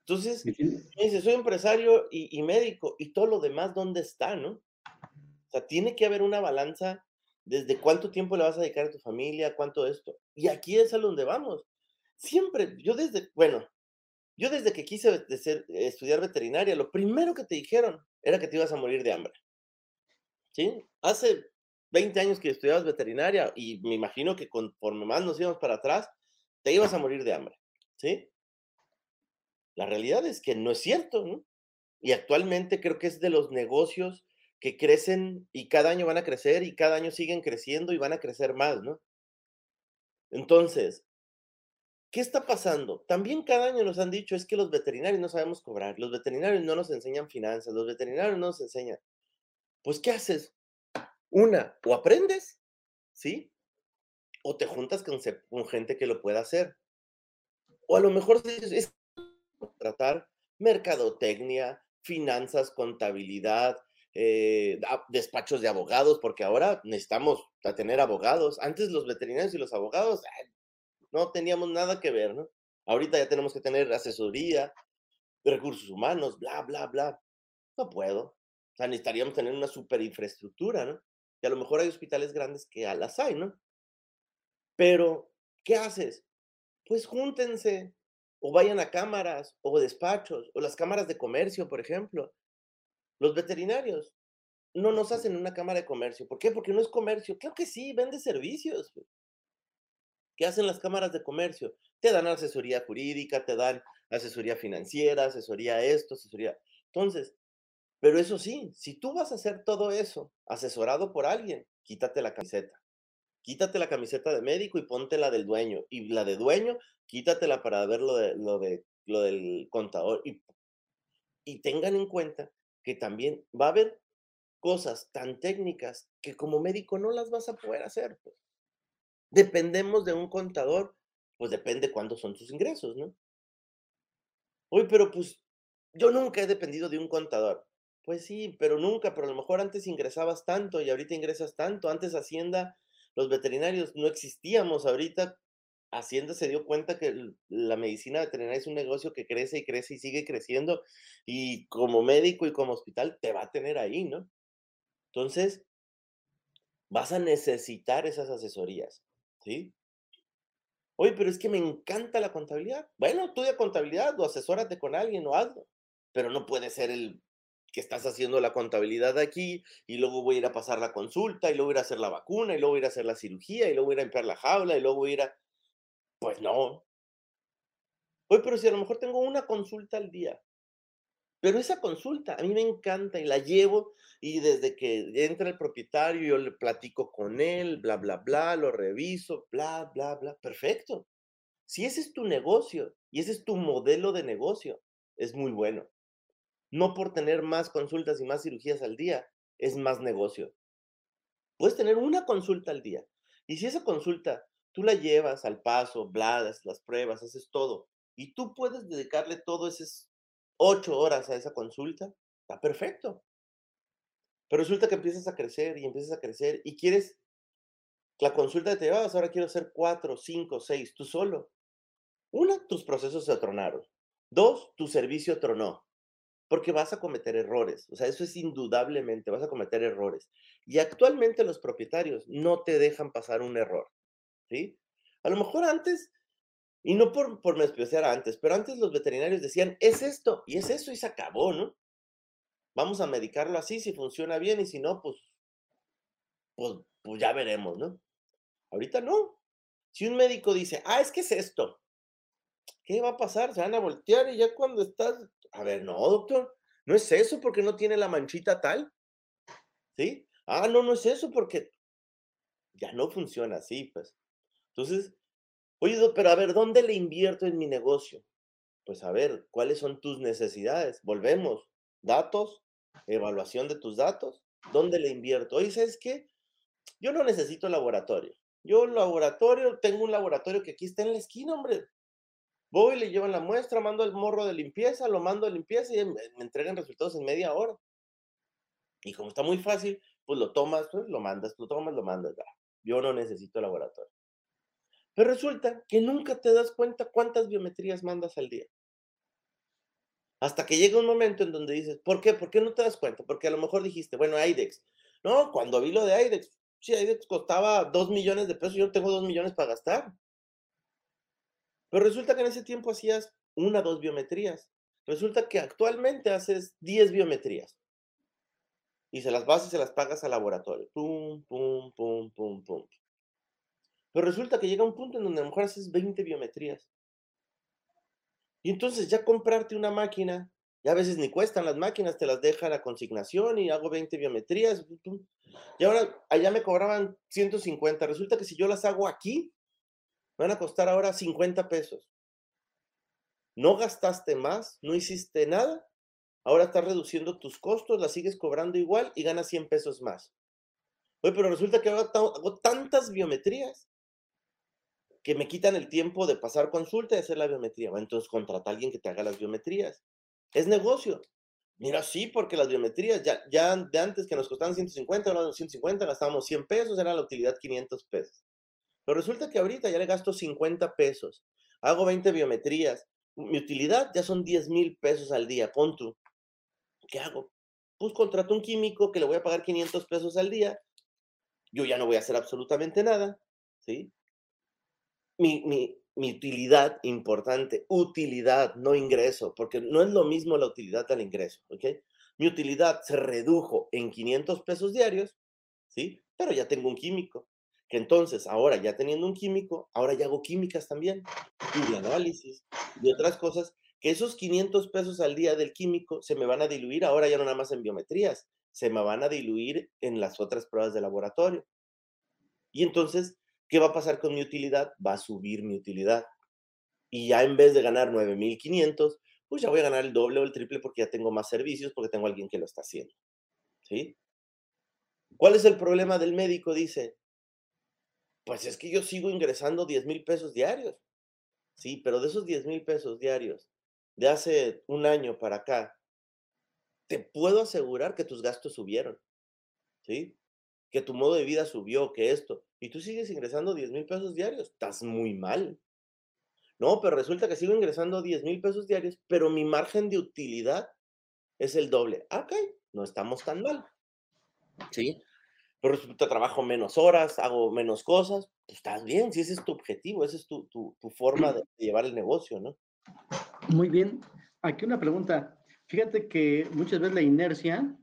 Entonces, dice, soy empresario y, y, médico y todo lo demás, ¿dónde está, no? O sea, tiene que haber una balanza desde cuánto tiempo le vas a dedicar a tu familia, cuánto esto. Y aquí es a donde vamos. Siempre, yo desde, bueno, yo desde que quise estudiar veterinaria, lo primero que te dijeron era que te ibas a morir de hambre. ¿Sí? Hace 20 años que estudiabas veterinaria y me imagino que conforme más nos íbamos para atrás, te ibas a morir de hambre. ¿Sí? La realidad es que no es cierto, ¿no? Y actualmente creo que es de los negocios que crecen y cada año van a crecer y cada año siguen creciendo y van a crecer más, ¿no? Entonces, ¿Qué está pasando? También cada año nos han dicho es que los veterinarios no sabemos cobrar, los veterinarios no nos enseñan finanzas, los veterinarios no nos enseñan. Pues, ¿qué haces? Una, o aprendes, ¿sí? O te juntas con, gente que lo pueda hacer. O a lo mejor es tratar mercadotecnia, finanzas, contabilidad, eh, despachos de abogados, porque ahora necesitamos tener abogados. Antes los veterinarios y los abogados no teníamos nada que ver, ¿no? Ahorita ya tenemos que tener asesoría, recursos humanos, bla, bla, bla. No puedo. O sea, necesitaríamos tener una super infraestructura, ¿no? Y a lo mejor hay hospitales grandes que a las hay, ¿no? Pero, ¿qué haces? Pues júntense, o vayan a cámaras, o despachos, o las cámaras de comercio, por ejemplo. Los veterinarios no nos hacen una cámara de comercio. ¿Por qué? Porque no es comercio. Claro que sí, vende servicios. ¿Qué hacen las cámaras de comercio? Te dan asesoría jurídica, te dan asesoría financiera, asesoría esto, asesoría. Entonces, pero eso sí, si tú vas a hacer todo eso asesorado por alguien, quítate la camiseta. Quítate la camiseta de médico y ponte la del dueño. Y la de dueño, quítatela para ver lo, de, lo, de, lo del contador. Y, y tengan en cuenta que también va a haber cosas tan técnicas que como médico no las vas a poder hacer. Pues. Dependemos de un contador, pues depende cuándo son tus ingresos, ¿no? Uy, pero pues yo nunca he dependido de un contador. Pues sí, pero nunca, pero a lo mejor antes ingresabas tanto y ahorita ingresas tanto. Antes Hacienda, los veterinarios no existíamos. Ahorita Hacienda se dio cuenta que la medicina veterinaria es un negocio que crece y crece y sigue creciendo y como médico y como hospital te va a tener ahí, ¿no? Entonces, vas a necesitar esas asesorías. ¿Sí? Oye, pero es que me encanta la contabilidad. Bueno, estudia contabilidad o asesórate con alguien o algo, pero no puede ser el que estás haciendo la contabilidad aquí y luego voy a ir a pasar la consulta y luego voy a ir a hacer la vacuna y luego voy a ir a hacer la cirugía y luego voy a ir a limpiar la jaula y luego voy a ir a... Pues no. Oye, pero si a lo mejor tengo una consulta al día, pero esa consulta a mí me encanta y la llevo y desde que entra el propietario yo le platico con él, bla, bla, bla, lo reviso, bla, bla, bla. Perfecto. Si ese es tu negocio y ese es tu modelo de negocio, es muy bueno. No por tener más consultas y más cirugías al día, es más negocio. Puedes tener una consulta al día. Y si esa consulta tú la llevas al paso, bladas, las pruebas, haces todo, y tú puedes dedicarle todo esas ocho horas a esa consulta, está perfecto. Pero resulta que empiezas a crecer y empiezas a crecer y quieres la consulta te llevabas, ahora quiero hacer cuatro, cinco, seis, tú solo. Una, tus procesos se tronaron. Dos, tu servicio tronó. Porque vas a cometer errores. O sea, eso es indudablemente, vas a cometer errores. Y actualmente los propietarios no te dejan pasar un error. ¿Sí? A lo mejor antes, y no por, por especial antes, pero antes los veterinarios decían, es esto, y es eso, y se acabó, ¿no? Vamos a medicarlo así, si funciona bien, y si no, pues, pues, pues ya veremos, ¿no? Ahorita no. Si un médico dice, ah, es que es esto, ¿qué va a pasar? Se van a voltear y ya cuando estás, a ver, no, doctor, no es eso porque no tiene la manchita tal. ¿Sí? Ah, no, no es eso porque ya no funciona así, pues. Entonces, oye, pero a ver, ¿dónde le invierto en mi negocio? Pues a ver, ¿cuáles son tus necesidades? Volvemos, datos, evaluación de tus datos, ¿dónde le invierto? Oye, ¿sabes qué? Yo no necesito laboratorio. Yo laboratorio, tengo un laboratorio que aquí está en la esquina, hombre. Voy, le llevan la muestra, mando el morro de limpieza, lo mando a limpieza y me, entregan resultados en media hora. Y como está muy fácil, pues lo tomas, pues lo mandas, lo tomas, lo mandas. Yo no necesito laboratorio. Pero resulta que nunca te das cuenta cuántas biometrías mandas al día. Hasta que llega un momento en donde dices, ¿por qué? ¿Por qué no te das cuenta? Porque a lo mejor dijiste, bueno, IDEX. No, cuando vi lo de IDEX, Sí, ahí costaba dos millones de pesos, yo tengo dos millones para gastar. Pero resulta que en ese tiempo hacías una, dos biometrías. Resulta que actualmente haces 10 biometrías. Y se las vas y se las pagas al laboratorio. Pum, pum, pum, pum, pum. Pero resulta que llega un punto en donde a lo mejor haces 20 biometrías. Y entonces ya comprarte una máquina ya a veces ni cuestan las máquinas, te las dejan a consignación y hago 20 biometrías. Y ahora allá me cobraban 150. Resulta que si yo las hago aquí, van a costar ahora 50 pesos. No gastaste más, no hiciste nada. Ahora estás reduciendo tus costos, las sigues cobrando igual y ganas 100 pesos más. Oye, pero resulta que hago tantas biometrías que me quitan el tiempo de pasar consulta y hacer la biometría. entonces contrata a alguien que te haga las biometrías. Es negocio. Mira, sí, porque las biometrías ya, de antes que nos costaban 150, ahora 150, gastábamos 100 pesos, era la utilidad 500 pesos. Pero resulta que ahorita ya le gasto 50 pesos, hago 20 biometrías, mi utilidad ya son 10 mil pesos al día, pon tú. ¿Qué hago? Pues contrato un químico que le voy a pagar 500 pesos al día, yo ya no voy a hacer absolutamente nada, ¿sí? Mi, mi, utilidad importante, utilidad, no ingreso, porque no es lo mismo la utilidad al ingreso, ¿ok? Mi utilidad se redujo en 500 pesos diarios, ¿sí? Pero ya tengo un químico, que entonces ahora ya teniendo un químico, ahora ya hago químicas también, y de análisis, y otras cosas, que esos 500 pesos al día del químico se me van a diluir ahora ya no nada más en biometrías, se me van a diluir en las otras pruebas de laboratorio. Y entonces ¿Qué va a pasar con mi utilidad? Va a subir mi utilidad. Y ya en vez de ganar 9,500, pues ya voy a ganar el doble o el triple porque ya tengo más servicios, porque tengo alguien que lo está haciendo. ¿Sí? ¿Cuál es el problema del médico? Dice, pues es que yo sigo ingresando 10 mil pesos diarios. Sí, pero de esos 10 mil pesos diarios, de hace un año para acá, te puedo asegurar que tus gastos subieron. ¿Sí? Que tu modo de vida subió, que esto, y tú sigues ingresando 10 mil pesos diarios, estás muy mal. No, pero resulta que sigo ingresando 10 mil pesos diarios, pero mi margen de utilidad es el doble. Ah, ok, no estamos tan mal. ¿Sí? Pero resulta trabajo menos horas, hago menos cosas, pues estás bien, si ese es tu objetivo, esa es tu, tu, forma de llevar el negocio, ¿no? Muy bien. Aquí una pregunta. Fíjate que muchas veces la inercia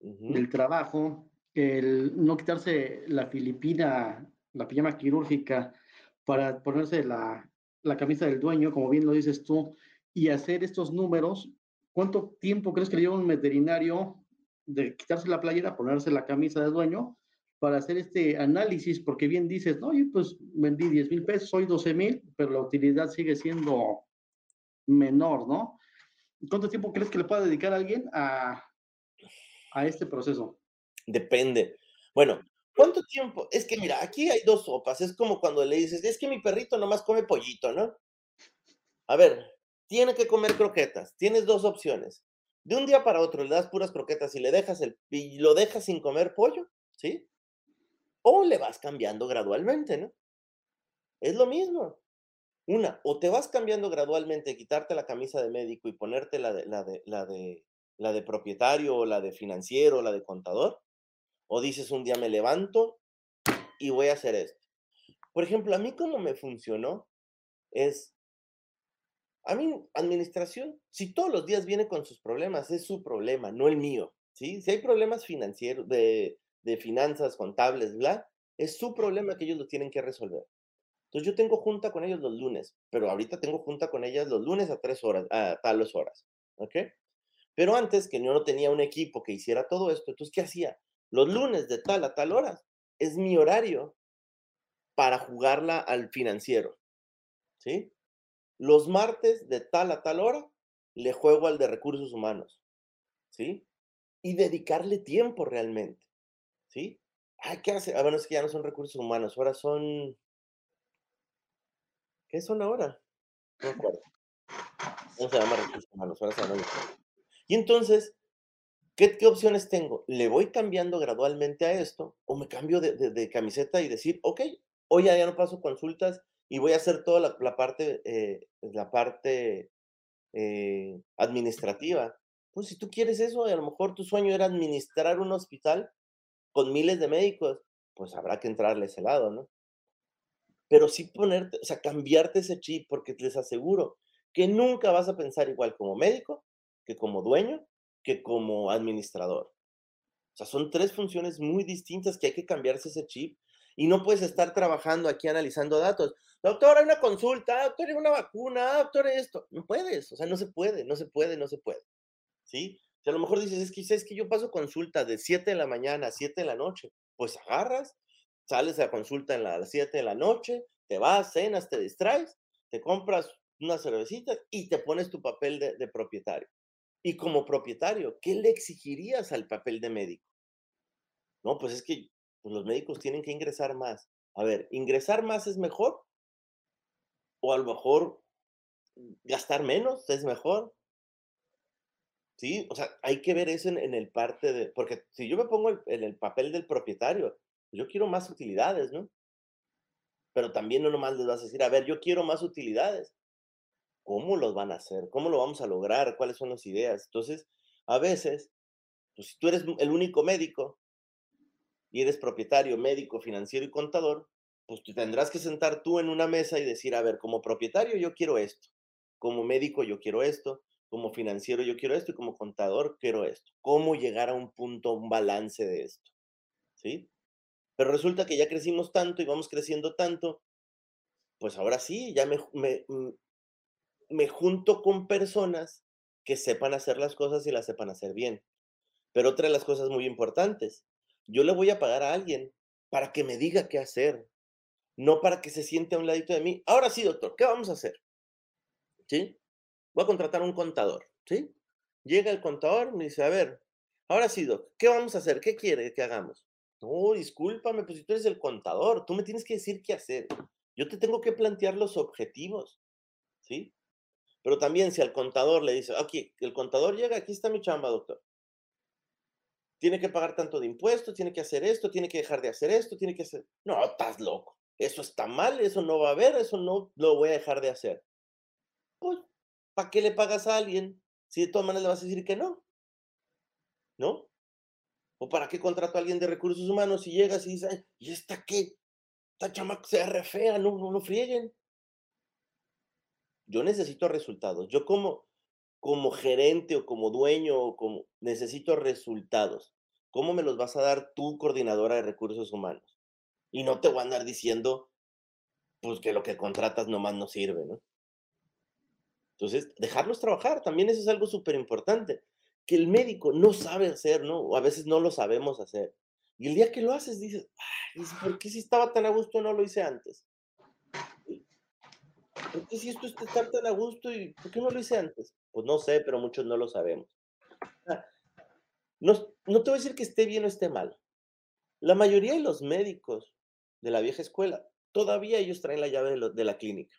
del trabajo el no quitarse la filipina, la pijama quirúrgica, para ponerse la, la camisa del dueño, como bien lo dices tú, y hacer estos números, ¿cuánto tiempo crees que le lleva un veterinario de quitarse la playera, ponerse la camisa del dueño, para hacer este análisis? Porque bien dices, no, yo pues vendí 10 mil pesos, hoy 12 mil, pero la utilidad sigue siendo menor, ¿no? ¿Cuánto tiempo crees que le pueda dedicar alguien a, a este proceso? Depende. Bueno, ¿cuánto tiempo. Es que mira, aquí hay dos sopas. Es como cuando le dices, es que mi perrito nomás come pollito, ¿no? A ver, tiene que comer croquetas. Tienes dos opciones. De un día para otro le das puras croquetas y le dejas el y lo dejas sin comer pollo, ¿sí? O le vas cambiando gradualmente, ¿no? Es lo mismo. Una, o te vas cambiando gradualmente, quitarte la camisa de médico y ponerte la de, la de, la de, la de propietario o la de financiero o la de contador, o dices un día me levanto y voy a hacer esto. Por ejemplo, a mí como me funcionó es, a mí administración, si todos los días viene con sus problemas, es su problema, no el mío, ¿sí? Si hay problemas financieros, de, de finanzas, contables, bla, es su problema que ellos lo tienen que resolver. Entonces yo tengo junta con ellos los lunes, pero ahorita tengo junta con ellas los lunes a tres horas, a tales horas, ¿ok? Pero antes que yo no tenía un equipo que hiciera todo esto, entonces ¿qué hacía? Los lunes de tal a tal hora es mi horario para jugarla al financiero, ¿sí? Los martes de tal a tal hora le juego al de recursos humanos, ¿sí? Y dedicarle tiempo realmente, ¿sí? Ay, ¿qué hace? Ah, bueno, es que ya no son recursos humanos, ahora son ¿Qué son ahora? No me acuerdo. No se llama recursos humanos, ahora se llama Y entonces, ¿qué, ¿qué, opciones tengo? ¿Le voy cambiando gradualmente a esto o me cambio de, camiseta y decir, ok, hoy ya, no paso consultas y voy a hacer toda la, parte, eh, la parte eh, administrativa? Pues si tú quieres eso, y a lo mejor tu sueño era administrar un hospital con miles de médicos, pues habrá que entrarle ese lado, ¿no? pero sí ponerte, o sea, cambiarte ese chip, porque les aseguro que nunca vas a pensar igual como médico, que como dueño, que como administrador. O sea, son tres funciones muy distintas que hay que cambiarse ese chip y no puedes estar trabajando aquí analizando datos. Doctor, hay una consulta, doctor, hay una vacuna, doctor, esto. No puedes, o sea, no se puede, no se puede, no se puede. ¿Sí? O sea, a lo mejor dices, es que, es que yo paso consulta de 7 de la mañana a 7 de la noche. Pues agarras sales a consulta en las 7 de la noche, te vas, cenas, te distraes, te compras una cervecita y te pones tu papel de, propietario. Y como propietario, ¿qué le exigirías al papel de médico? No, pues es que pues, los médicos tienen que ingresar más. A ver, ¿ingresar más es mejor? O a lo mejor gastar menos es mejor. Sí, o sea, hay que ver eso en, el parte de, porque si yo me pongo en el papel del propietario, yo quiero más utilidades, ¿no? Pero también no nomás les vas a decir, a ver, yo quiero más utilidades. ¿Cómo los van a hacer? ¿Cómo lo vamos a lograr? ¿Cuáles son las ideas? Entonces, a veces, pues si tú eres el único médico y eres propietario, médico, financiero y contador, pues te tendrás que sentar tú en una mesa y decir, a ver, como propietario yo quiero esto, como médico yo quiero esto, como financiero yo quiero esto y como contador quiero esto. ¿Cómo llegar a un punto, un balance de esto? ¿Sí? Pero resulta que ya crecimos tanto y vamos creciendo tanto, pues ahora sí, ya me, me, mm, me junto con personas que sepan hacer las cosas y las sepan hacer bien. Pero otra de las cosas muy importantes, yo le voy a pagar a alguien para que me diga qué hacer, no para que se siente a un ladito de mí. Ahora sí, doctor, ¿qué vamos a hacer? ¿Sí? Voy a contratar un contador, ¿sí? Llega el contador, me dice, a ver, ahora sí, doc, ¿qué vamos a hacer? ¿Qué quiere que hagamos? No, discúlpame, pues tú eres el contador, tú me tienes que decir qué hacer. Yo te tengo que plantear los objetivos, ¿sí? Pero también si al contador le dice, aquí, el contador llega, aquí está mi chamba, doctor. Tiene que pagar tanto de impuestos, tiene que hacer esto, tiene que dejar de hacer esto, tiene que hacer... No, estás loco. Eso está mal, eso no va a haber, eso no lo voy a dejar de hacer. Pues, ¿para qué le pagas a alguien si de todas maneras le vas a decir que no? ¿No? ¿O para qué contrato a alguien de recursos humanos si llegas y dices, ¿y esta qué? Esta chamaca se re no, no, no frieguen. Yo necesito resultados. Yo como, como gerente o como dueño o como necesito resultados. ¿Cómo me los vas a dar tú, coordinadora de recursos humanos? Y no te voy a andar diciendo, pues que lo que contratas nomás no sirve, ¿no? Entonces, dejarlos trabajar, también eso es algo súper importante que el médico no sabe hacer, ¿no? O a veces no lo sabemos hacer. Y el día que lo haces, dices, ¿por qué si estaba tan a gusto no lo hice antes? ¿Por si esto está tan a gusto y por qué no lo hice antes? Pues no sé, pero muchos no lo sabemos. No, no te voy a decir que esté bien o esté mal. La mayoría de los médicos de la vieja escuela, todavía ellos traen la llave de, la clínica.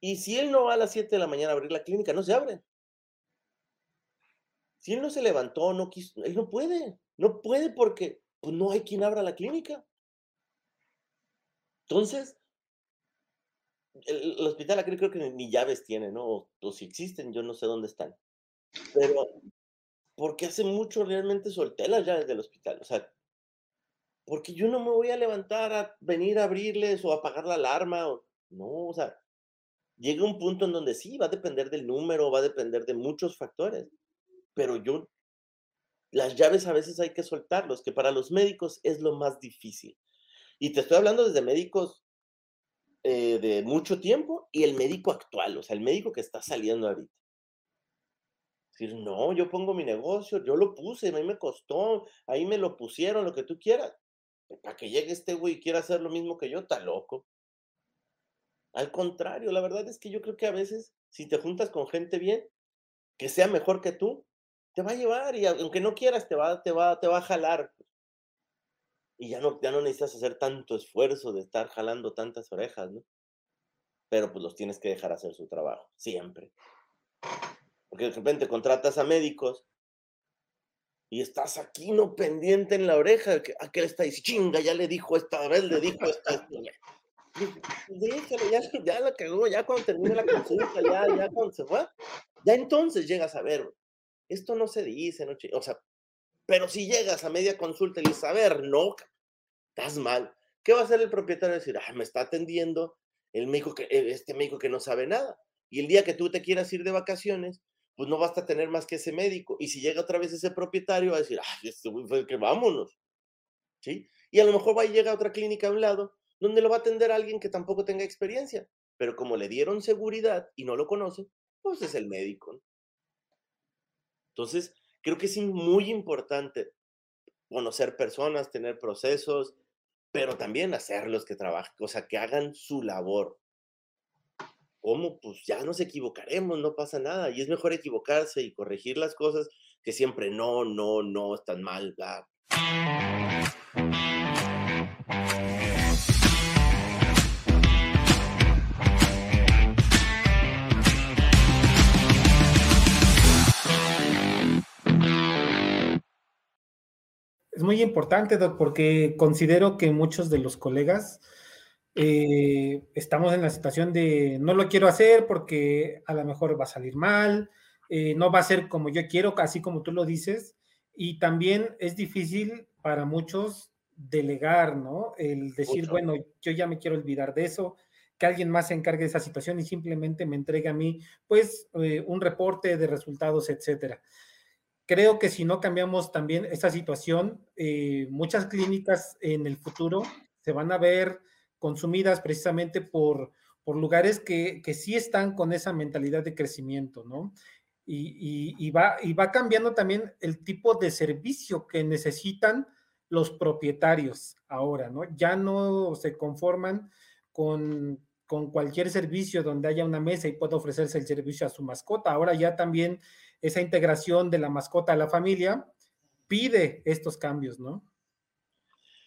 Y si él no va a las 7 de la mañana a abrir la clínica, no se abre. Si él no se levantó, no quiso, él no puede. No puede porque pues, no hay quien abra la clínica. Entonces, el, hospital aquí creo que ni llaves tiene, ¿no? O, si existen, yo no sé dónde están. Pero, porque hace mucho realmente solté las llaves del hospital. O sea, porque yo no me voy a levantar a venir a abrirles o apagar la alarma. O, no, o sea, llega un punto en donde sí, va a depender del número, va a depender de muchos factores. Pero yo, las llaves a veces hay que soltarlos, que para los médicos es lo más difícil. Y te estoy hablando desde médicos eh, de mucho tiempo y el médico actual, o sea, el médico que está saliendo ahorita. Decir, no, yo pongo mi negocio, yo lo puse, a mí me costó, ahí me lo pusieron, lo que tú quieras. Para que llegue este güey y quiera hacer lo mismo que yo, está loco. Al contrario, la verdad es que yo creo que a veces, si te juntas con gente bien, que sea mejor que tú, te va a llevar y aunque no quieras, te va, te va, te va a jalar y ya no, ya no necesitas hacer tanto esfuerzo de estar jalando tantas orejas, ¿no? Pero pues los tienes que dejar hacer su trabajo, siempre. Porque de repente contratas a médicos y estás aquí, no pendiente en la oreja, aquel está diciendo, chinga, ya le dijo esta vez, le dijo esta. Déjalo, ya, ya la cagó, ya cuando termine la consulta, ya, ya cuando se fue, ya entonces llegas a ver, esto no se dice, no, o sea, pero si llegas a media consulta y dices, a no, estás mal. ¿Qué va a hacer el propietario? Decir, ah, me está atendiendo el médico que, e, este médico que no sabe nada. Y el día que tú te quieras ir de vacaciones, pues no basta tener más que ese médico. Y si llega otra vez ese propietario, va a decir, ah, este que vámonos. ¿Sí? Y a lo mejor va y llega a otra clínica a un lado, donde lo va a atender alguien que tampoco tenga experiencia. Pero como le dieron seguridad y no lo conoce, pues es el médico. Entonces, creo que es muy importante conocer personas, tener procesos, pero también hacerlos que trabajen, o sea, que hagan su labor. ¿Cómo? Pues ya nos equivocaremos, no pasa nada. Y es mejor equivocarse y corregir las cosas que siempre no, no, no, están mal. Bla. Es muy importante, Doc, porque considero que muchos de los colegas eh, estamos en la situación de no lo quiero hacer porque a lo mejor va a salir mal, eh, no va a ser como yo quiero, así como tú lo dices, y también es difícil para muchos delegar, ¿no? El decir, bueno, yo ya me quiero olvidar de eso, que alguien más se encargue de esa situación y simplemente me entregue a mí, pues, eh, un reporte de resultados, etcétera creo que si no cambiamos también esta situación, eh, muchas clínicas en el futuro se van a ver consumidas precisamente por, por lugares que, que sí están con esa mentalidad de crecimiento, ¿no? Y, y, va, y va cambiando también el tipo de servicio que necesitan los propietarios ahora, ¿no? Ya no se conforman con, con cualquier servicio donde haya una mesa y pueda ofrecerse el servicio a su mascota. Ahora ya también esa integración de la mascota a la familia pide estos cambios, ¿no?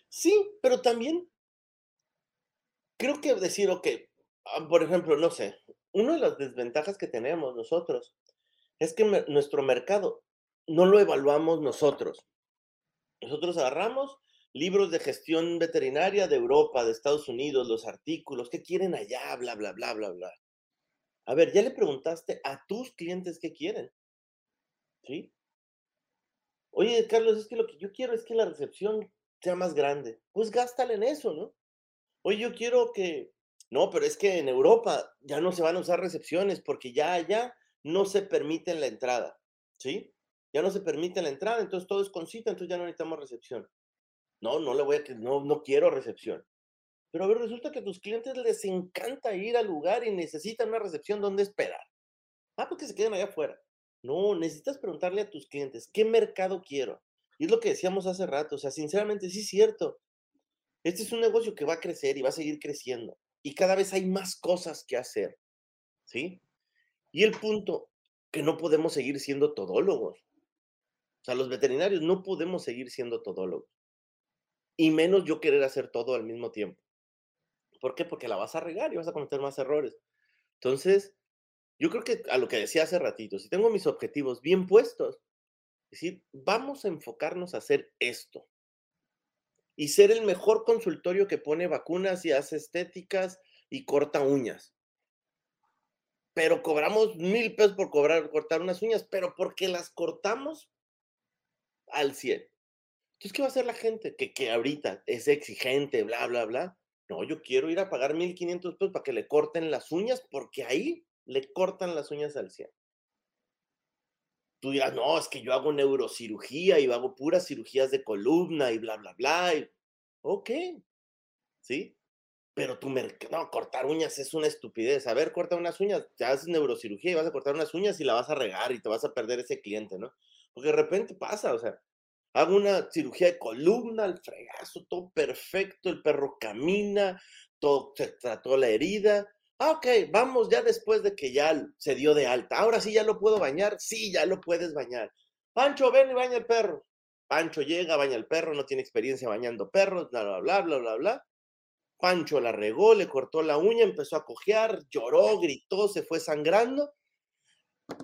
Sí, pero también creo que decir, ok, ah, por ejemplo, no sé, una de las desventajas que tenemos nosotros es que nuestro mercado no lo evaluamos nosotros. Nosotros agarramos libros de gestión veterinaria de Europa, de Estados Unidos, los artículos, ¿qué quieren allá? Bla, bla, bla, bla, bla. A ver, ya le preguntaste a tus clientes qué quieren. ¿Sí? Oye, Carlos, es que lo que yo quiero es que la recepción sea más grande. Pues gástale en eso, ¿no? Oye, yo quiero que... No, pero es que en Europa ya no se van a usar recepciones porque ya allá no se permite la entrada, ¿sí? Ya no se permite la entrada, entonces todo es con cita, entonces ya no necesitamos recepción. No, no le voy a... No, no quiero recepción. Pero a ver, resulta que a tus clientes les encanta ir al lugar y necesitan una recepción donde esperar. Ah, porque se quedan allá afuera. No, necesitas preguntarle a tus clientes, ¿qué mercado quiero? Y es lo que decíamos hace rato, o sea, sinceramente sí es cierto. Este es un negocio que va a crecer y va a seguir creciendo. Y cada vez hay más cosas que hacer. ¿Sí? Y el punto, que no podemos seguir siendo todólogos. O sea, los veterinarios no podemos seguir siendo todólogos. y menos yo querer hacer todo al mismo tiempo. ¿Por qué? Porque la vas a regar y vas a cometer más errores. Entonces, yo creo que a lo que decía hace ratito, si tengo mis objetivos bien puestos, es decir, vamos a enfocarnos a hacer esto y ser el mejor consultorio que pone vacunas y hace estéticas y corta uñas. Pero cobramos mil pesos por cobrar, cortar unas uñas, pero porque las cortamos al 100. Entonces, ¿qué va a hacer la gente? Que, que ahorita es exigente, bla, bla, bla. No, yo quiero ir a pagar 1.500 pesos para que le corten las uñas, porque ahí le cortan las uñas al 100. Tú dirás, no, es que yo hago neurocirugía y hago puras cirugías de columna y bla, bla, bla. ok, ¿sí? Pero tu mercado, no, cortar uñas es una estupidez. A ver, corta unas uñas, ya haces neurocirugía y vas a cortar unas uñas y la vas a regar y te vas a perder ese cliente, ¿no? Porque de repente pasa, o sea, hago una cirugía de columna, al fregazo, todo perfecto, el perro camina, todo se trató la herida. Ah, ok, vamos ya después de que ya se dio de alta. Ahora sí ya lo puedo bañar. Sí, ya lo puedes bañar. Pancho, ven y baña el perro. Pancho llega, baña el perro, no tiene experiencia bañando perros, bla, bla, bla, bla, bla, bla. Pancho la regó, le cortó la uña, empezó a cojear, lloró, gritó, se fue sangrando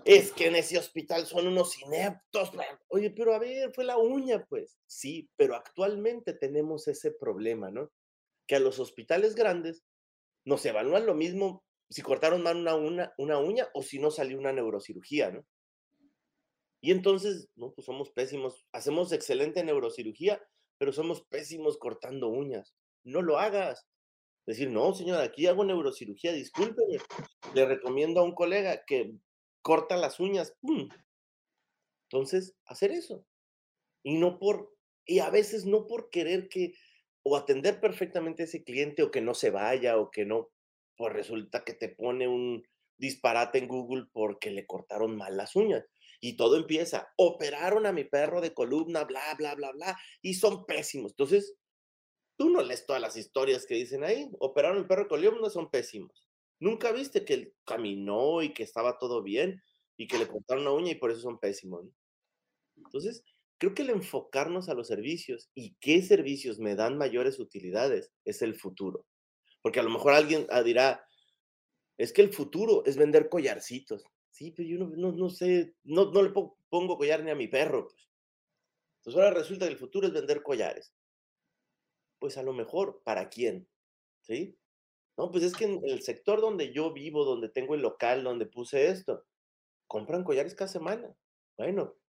es que en ese hospital son unos ineptos. Oye, pero a ver, fue la uña, pues. Sí, pero actualmente tenemos ese problema, ¿no? Que a los hospitales grandes nos evalúan lo mismo si cortaron mal una, una, una uña o si no salió una neurocirugía, ¿no? Y entonces, no, pues somos pésimos. Hacemos excelente neurocirugía, pero somos pésimos cortando uñas. No lo hagas. Decir, no, señor, aquí hago neurocirugía, discúlpeme. Le recomiendo a un colega que corta las uñas. Entonces, hacer eso. Y no por, y a veces no por querer que, o atender perfectamente a ese cliente, o que no se vaya, o que no, pues resulta que te pone un disparate en Google porque le cortaron mal las uñas. Y todo empieza, operaron a mi perro de columna, bla, bla, bla, bla, y son pésimos. Entonces, tú no lees todas las historias que dicen ahí, operaron el perro de columna, son pésimos. Nunca viste que él caminó y que estaba todo bien y que le cortaron una uña y por eso son pésimos. Entonces, creo que el enfocarnos a los servicios y qué servicios me dan mayores utilidades es el futuro. Porque a lo mejor alguien ah, dirá, es que el futuro es vender collarcitos. Sí, pero yo no, no, sé, no, no, le pongo collar ni a mi perro. Pues. Entonces ahora resulta que el futuro es vender collares. Pues a lo mejor, ¿para quién? ¿Sí? No, pues es que en el sector donde yo vivo, donde tengo el local, donde puse esto, compran collares cada semana. Bueno,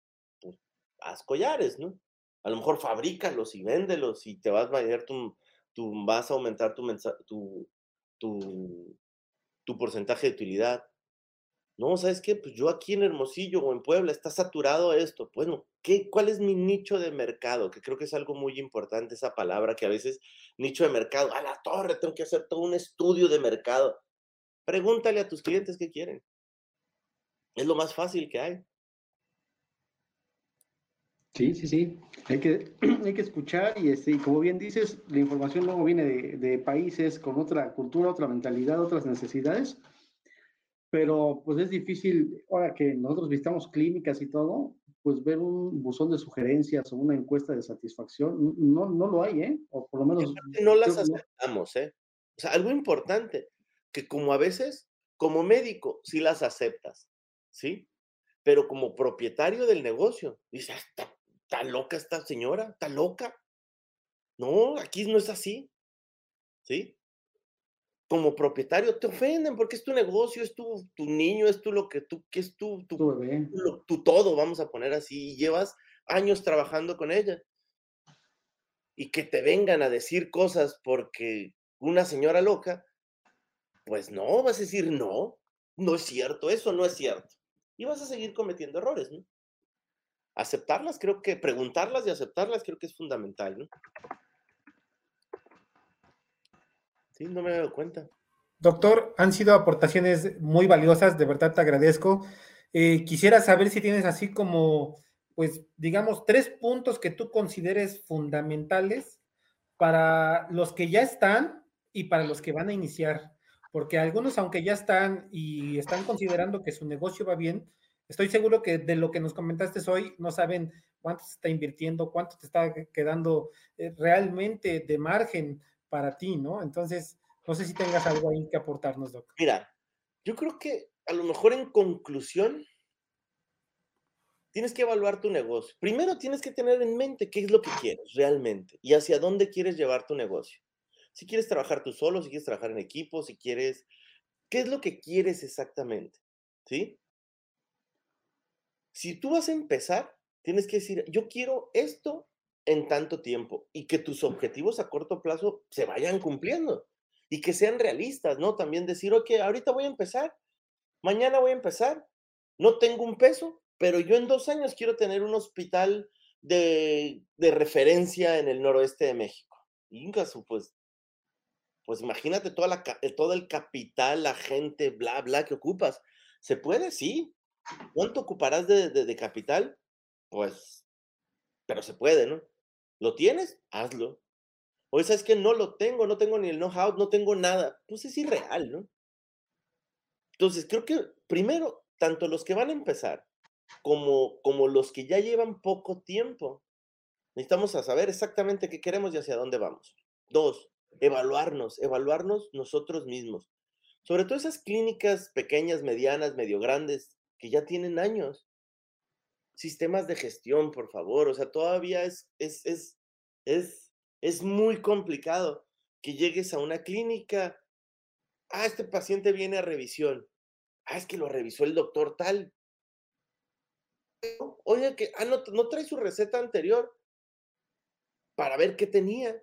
haz collares, ¿no? A lo mejor fabrícalos y véndelos y te vas a vender tu, tu vas a aumentar tu, tu, tu, tu porcentaje de utilidad. No, ¿sabes qué? Pues yo aquí en Hermosillo o en Puebla está saturado esto. Bueno, ¿qué, ¿cuál es mi nicho de mercado? Que creo que es algo muy importante esa palabra que a veces nicho de mercado, a la torre, tengo que hacer todo un estudio de mercado. Pregúntale a tus clientes qué quieren. Es lo más fácil que hay. Sí, sí, sí. Hay que, hay que escuchar y, este, como bien dices, la información luego viene de, de países con otra cultura, otra mentalidad, otras necesidades pero pues es difícil, ahora que nosotros visitamos clínicas y todo, pues ver un buzón de sugerencias o una encuesta de satisfacción, no, no lo hay, ¿eh? O por lo menos... No las aceptamos, ¿eh? O sea, algo importante, que como a veces, como médico, sí las aceptas, ¿sí? Pero como propietario del negocio, dices, ah, está, loca esta señora, está loca. No, aquí no es así, ¿sí? como propietario te ofenden porque es tu negocio, es tu, tu niño, es tu lo que tú, que es tu, tu, tu, todo, vamos a poner así, y llevas años trabajando con ella. Y que te vengan a decir cosas porque una señora loca, pues no, vas a decir no, no es cierto, eso no es cierto. Y vas a seguir cometiendo errores, ¿no? Aceptarlas, creo que, preguntarlas y aceptarlas creo que es fundamental, ¿no? no me he dado cuenta. Doctor, han sido aportaciones muy valiosas, de verdad te agradezco. Eh, quisiera saber si tienes así como, pues, digamos, tres puntos que tú consideres fundamentales para los que ya están y para los que van a iniciar. Porque algunos, aunque ya están y están considerando que su negocio va bien, estoy seguro que de lo que nos comentaste hoy no saben cuánto se está invirtiendo, cuánto te está quedando eh, realmente de margen para ti, ¿no? Entonces, no sé si tengas algo ahí que aportarnos, Doc. Mira, yo creo que a lo mejor en conclusión, tienes que evaluar tu negocio. Primero tienes que tener en mente qué es lo que quieres realmente y hacia dónde quieres llevar tu negocio. Si quieres trabajar tú solo, si quieres trabajar en equipo, si quieres, ¿qué es lo que quieres exactamente? ¿Sí? Si tú vas a empezar, tienes que decir, yo quiero esto en tanto tiempo y que tus objetivos a corto plazo se vayan cumpliendo y que sean realistas, ¿no? También decir, ok, ahorita voy a empezar, mañana voy a empezar, no tengo un peso, pero yo en dos años quiero tener un hospital de, referencia en el noroeste de México. Incaso, pues, pues imagínate toda la, eh, todo el capital, la gente, bla, bla, que ocupas. ¿Se puede? Sí. ¿Cuánto ocuparás de, capital? Pues, pero se puede, ¿no? ¿Lo tienes? Hazlo. O sabes que no lo tengo, no tengo ni el know-how, no tengo nada. Pues es irreal, ¿no? Entonces, creo que primero, tanto los que van a empezar como, como los que ya llevan poco tiempo. Necesitamos saber exactamente qué queremos y hacia dónde vamos. Dos, evaluarnos, evaluarnos nosotros mismos. Sobre todo esas clínicas pequeñas, medianas, medio grandes, que ya tienen años. Sistemas de gestión, por favor. O sea, todavía es, es, es, es, es muy complicado que llegues a una clínica. Ah, este paciente viene a revisión. Ah, es que lo revisó el doctor tal oye, que, ah, no, no trae su receta anterior para ver qué tenía.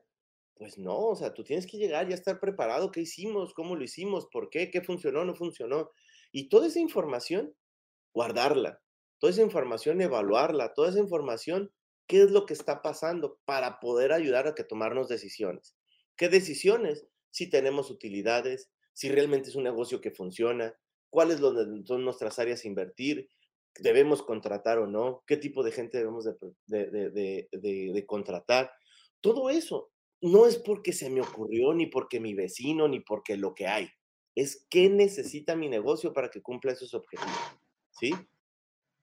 Pues no, o sea, tú tienes que llegar y estar preparado. ¿Qué hicimos? ¿Cómo lo hicimos? ¿Por qué? ¿Qué funcionó? ¿No funcionó? Y toda esa información, guardarla. Toda esa información, evaluarla. Toda esa información, ¿qué es lo que está pasando para poder ayudar a que tomarnos decisiones? ¿Qué decisiones? Si tenemos utilidades, si realmente es un negocio que funciona, cuáles son nuestras áreas a invertir, debemos contratar o no, qué tipo de gente debemos de, contratar. Todo eso no es porque se me ocurrió, ni porque mi vecino, ni porque lo que hay. Es qué necesita mi negocio para que cumpla esos objetivos. ¿Sí?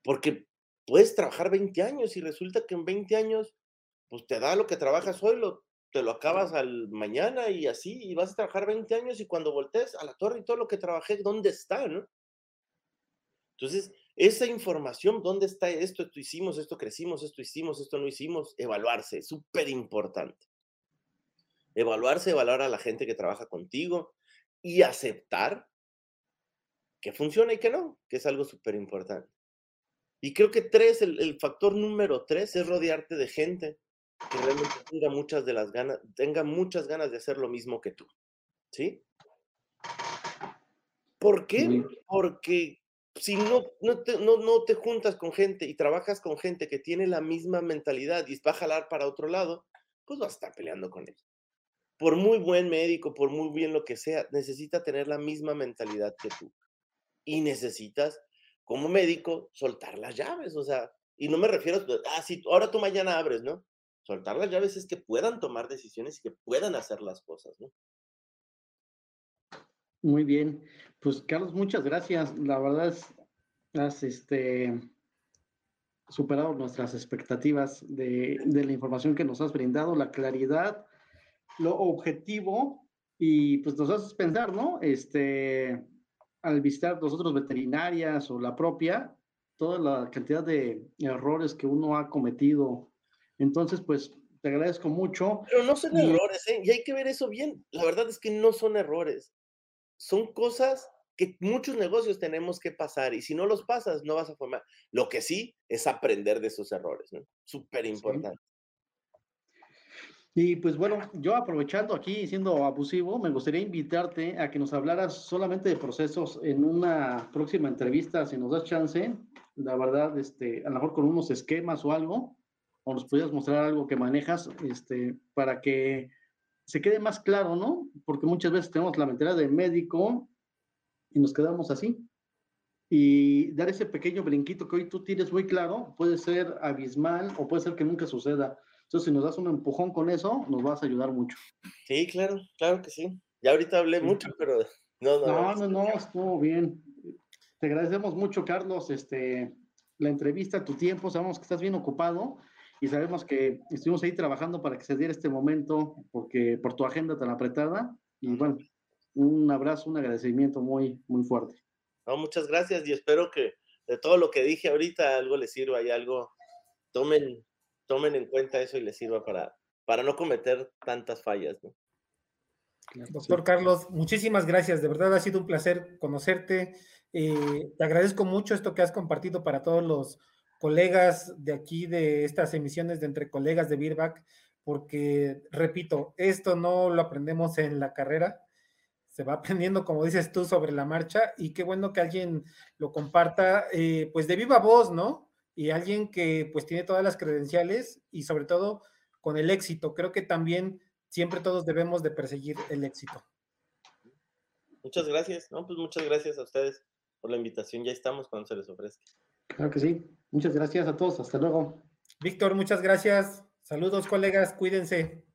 Porque puedes trabajar 20 años y resulta que en 20 años, pues te da lo que trabajas hoy, lo, te lo acabas al mañana y así, y vas a trabajar 20 años y cuando voltees a la torre y todo lo que trabajé, ¿dónde está? ¿no? Entonces, esa información, ¿dónde está esto? Esto hicimos, esto crecimos, esto hicimos, esto no hicimos, evaluarse, súper importante. Evaluarse, evaluar a la gente que trabaja contigo y aceptar que funciona y que no, que es algo súper importante. Y creo que tres, el, el, factor número tres es rodearte de gente que realmente tenga muchas de las ganas, tenga muchas ganas de hacer lo mismo que tú. ¿Sí? ¿Por qué? Porque si no, no, te, no, no te juntas con gente y trabajas con gente que tiene la misma mentalidad y va a jalar para otro lado, pues vas a estar peleando con él. Por muy buen médico, por muy bien lo que sea, necesita tener la misma mentalidad que tú. Y necesitas, como médico, soltar las llaves. O sea, y no me refiero a, ah, sí, ahora tú mañana abres, ¿no? Soltar las llaves es que puedan tomar decisiones y que puedan hacer las cosas, ¿no? Muy bien. Pues Carlos, muchas gracias. La verdad es, has este, superado nuestras expectativas de, la información que nos has brindado, la claridad, lo objetivo y pues nos haces pensar, ¿no? Este, al visitar nosotros veterinarias o la propia, toda la cantidad de errores que uno ha cometido. Entonces, pues te agradezco mucho. Pero no son errores, ¿eh? Y hay que ver eso bien. La verdad es que no son errores son cosas que muchos negocios tenemos que pasar y si no los pasas no vas a formar. Lo que sí es aprender de esos errores, ¿no? Súper importante. Y pues bueno, yo aprovechando aquí siendo abusivo, me gustaría invitarte a que nos hablaras solamente de procesos en una próxima entrevista, si nos das chance, la verdad, este, a lo mejor con unos esquemas o algo, o nos pudieras mostrar algo que manejas, este, para que se quede más claro, ¿no? Porque muchas veces tenemos la mentalidad de médico y nos quedamos así. Y dar ese pequeño brinquito que hoy tú tienes muy claro puede ser abismal o puede ser que nunca suceda. Entonces, si nos das un empujón con eso, nos vas a ayudar mucho. Sí, claro, claro que sí. Ya ahorita hablé mucho, pero no, no, no, no, no, estuvo bien. Te agradecemos mucho, Carlos. Este, la entrevista, tu tiempo. Sabemos que estás bien ocupado y sabemos que estuvimos ahí trabajando para que se diera este momento porque por tu agenda tan apretada. Y bueno, un abrazo, un agradecimiento muy, muy fuerte. No, muchas gracias y espero que de todo lo que dije ahorita algo les sirva y algo tomen, tomen en cuenta eso y les sirva para, para no cometer tantas fallas. Doctor Carlos, muchísimas gracias. De verdad ha sido un placer conocerte. Eh, te agradezco mucho esto que has compartido para todos los colegas de aquí, de estas emisiones de entre colegas de Birback, porque, repito, esto no lo aprendemos en la carrera, se va aprendiendo, como dices tú, sobre la marcha y qué bueno que alguien lo comparta, eh, pues de viva voz, ¿no? Y alguien que pues tiene todas las credenciales y sobre todo con el éxito. Creo que también siempre todos debemos de perseguir el éxito. Muchas gracias, ¿no? Pues muchas gracias a ustedes por la invitación. Ya estamos cuando se les ofrezca. Claro que sí. Muchas gracias a todos. Hasta luego. Víctor, muchas gracias. Saludos, colegas. Cuídense.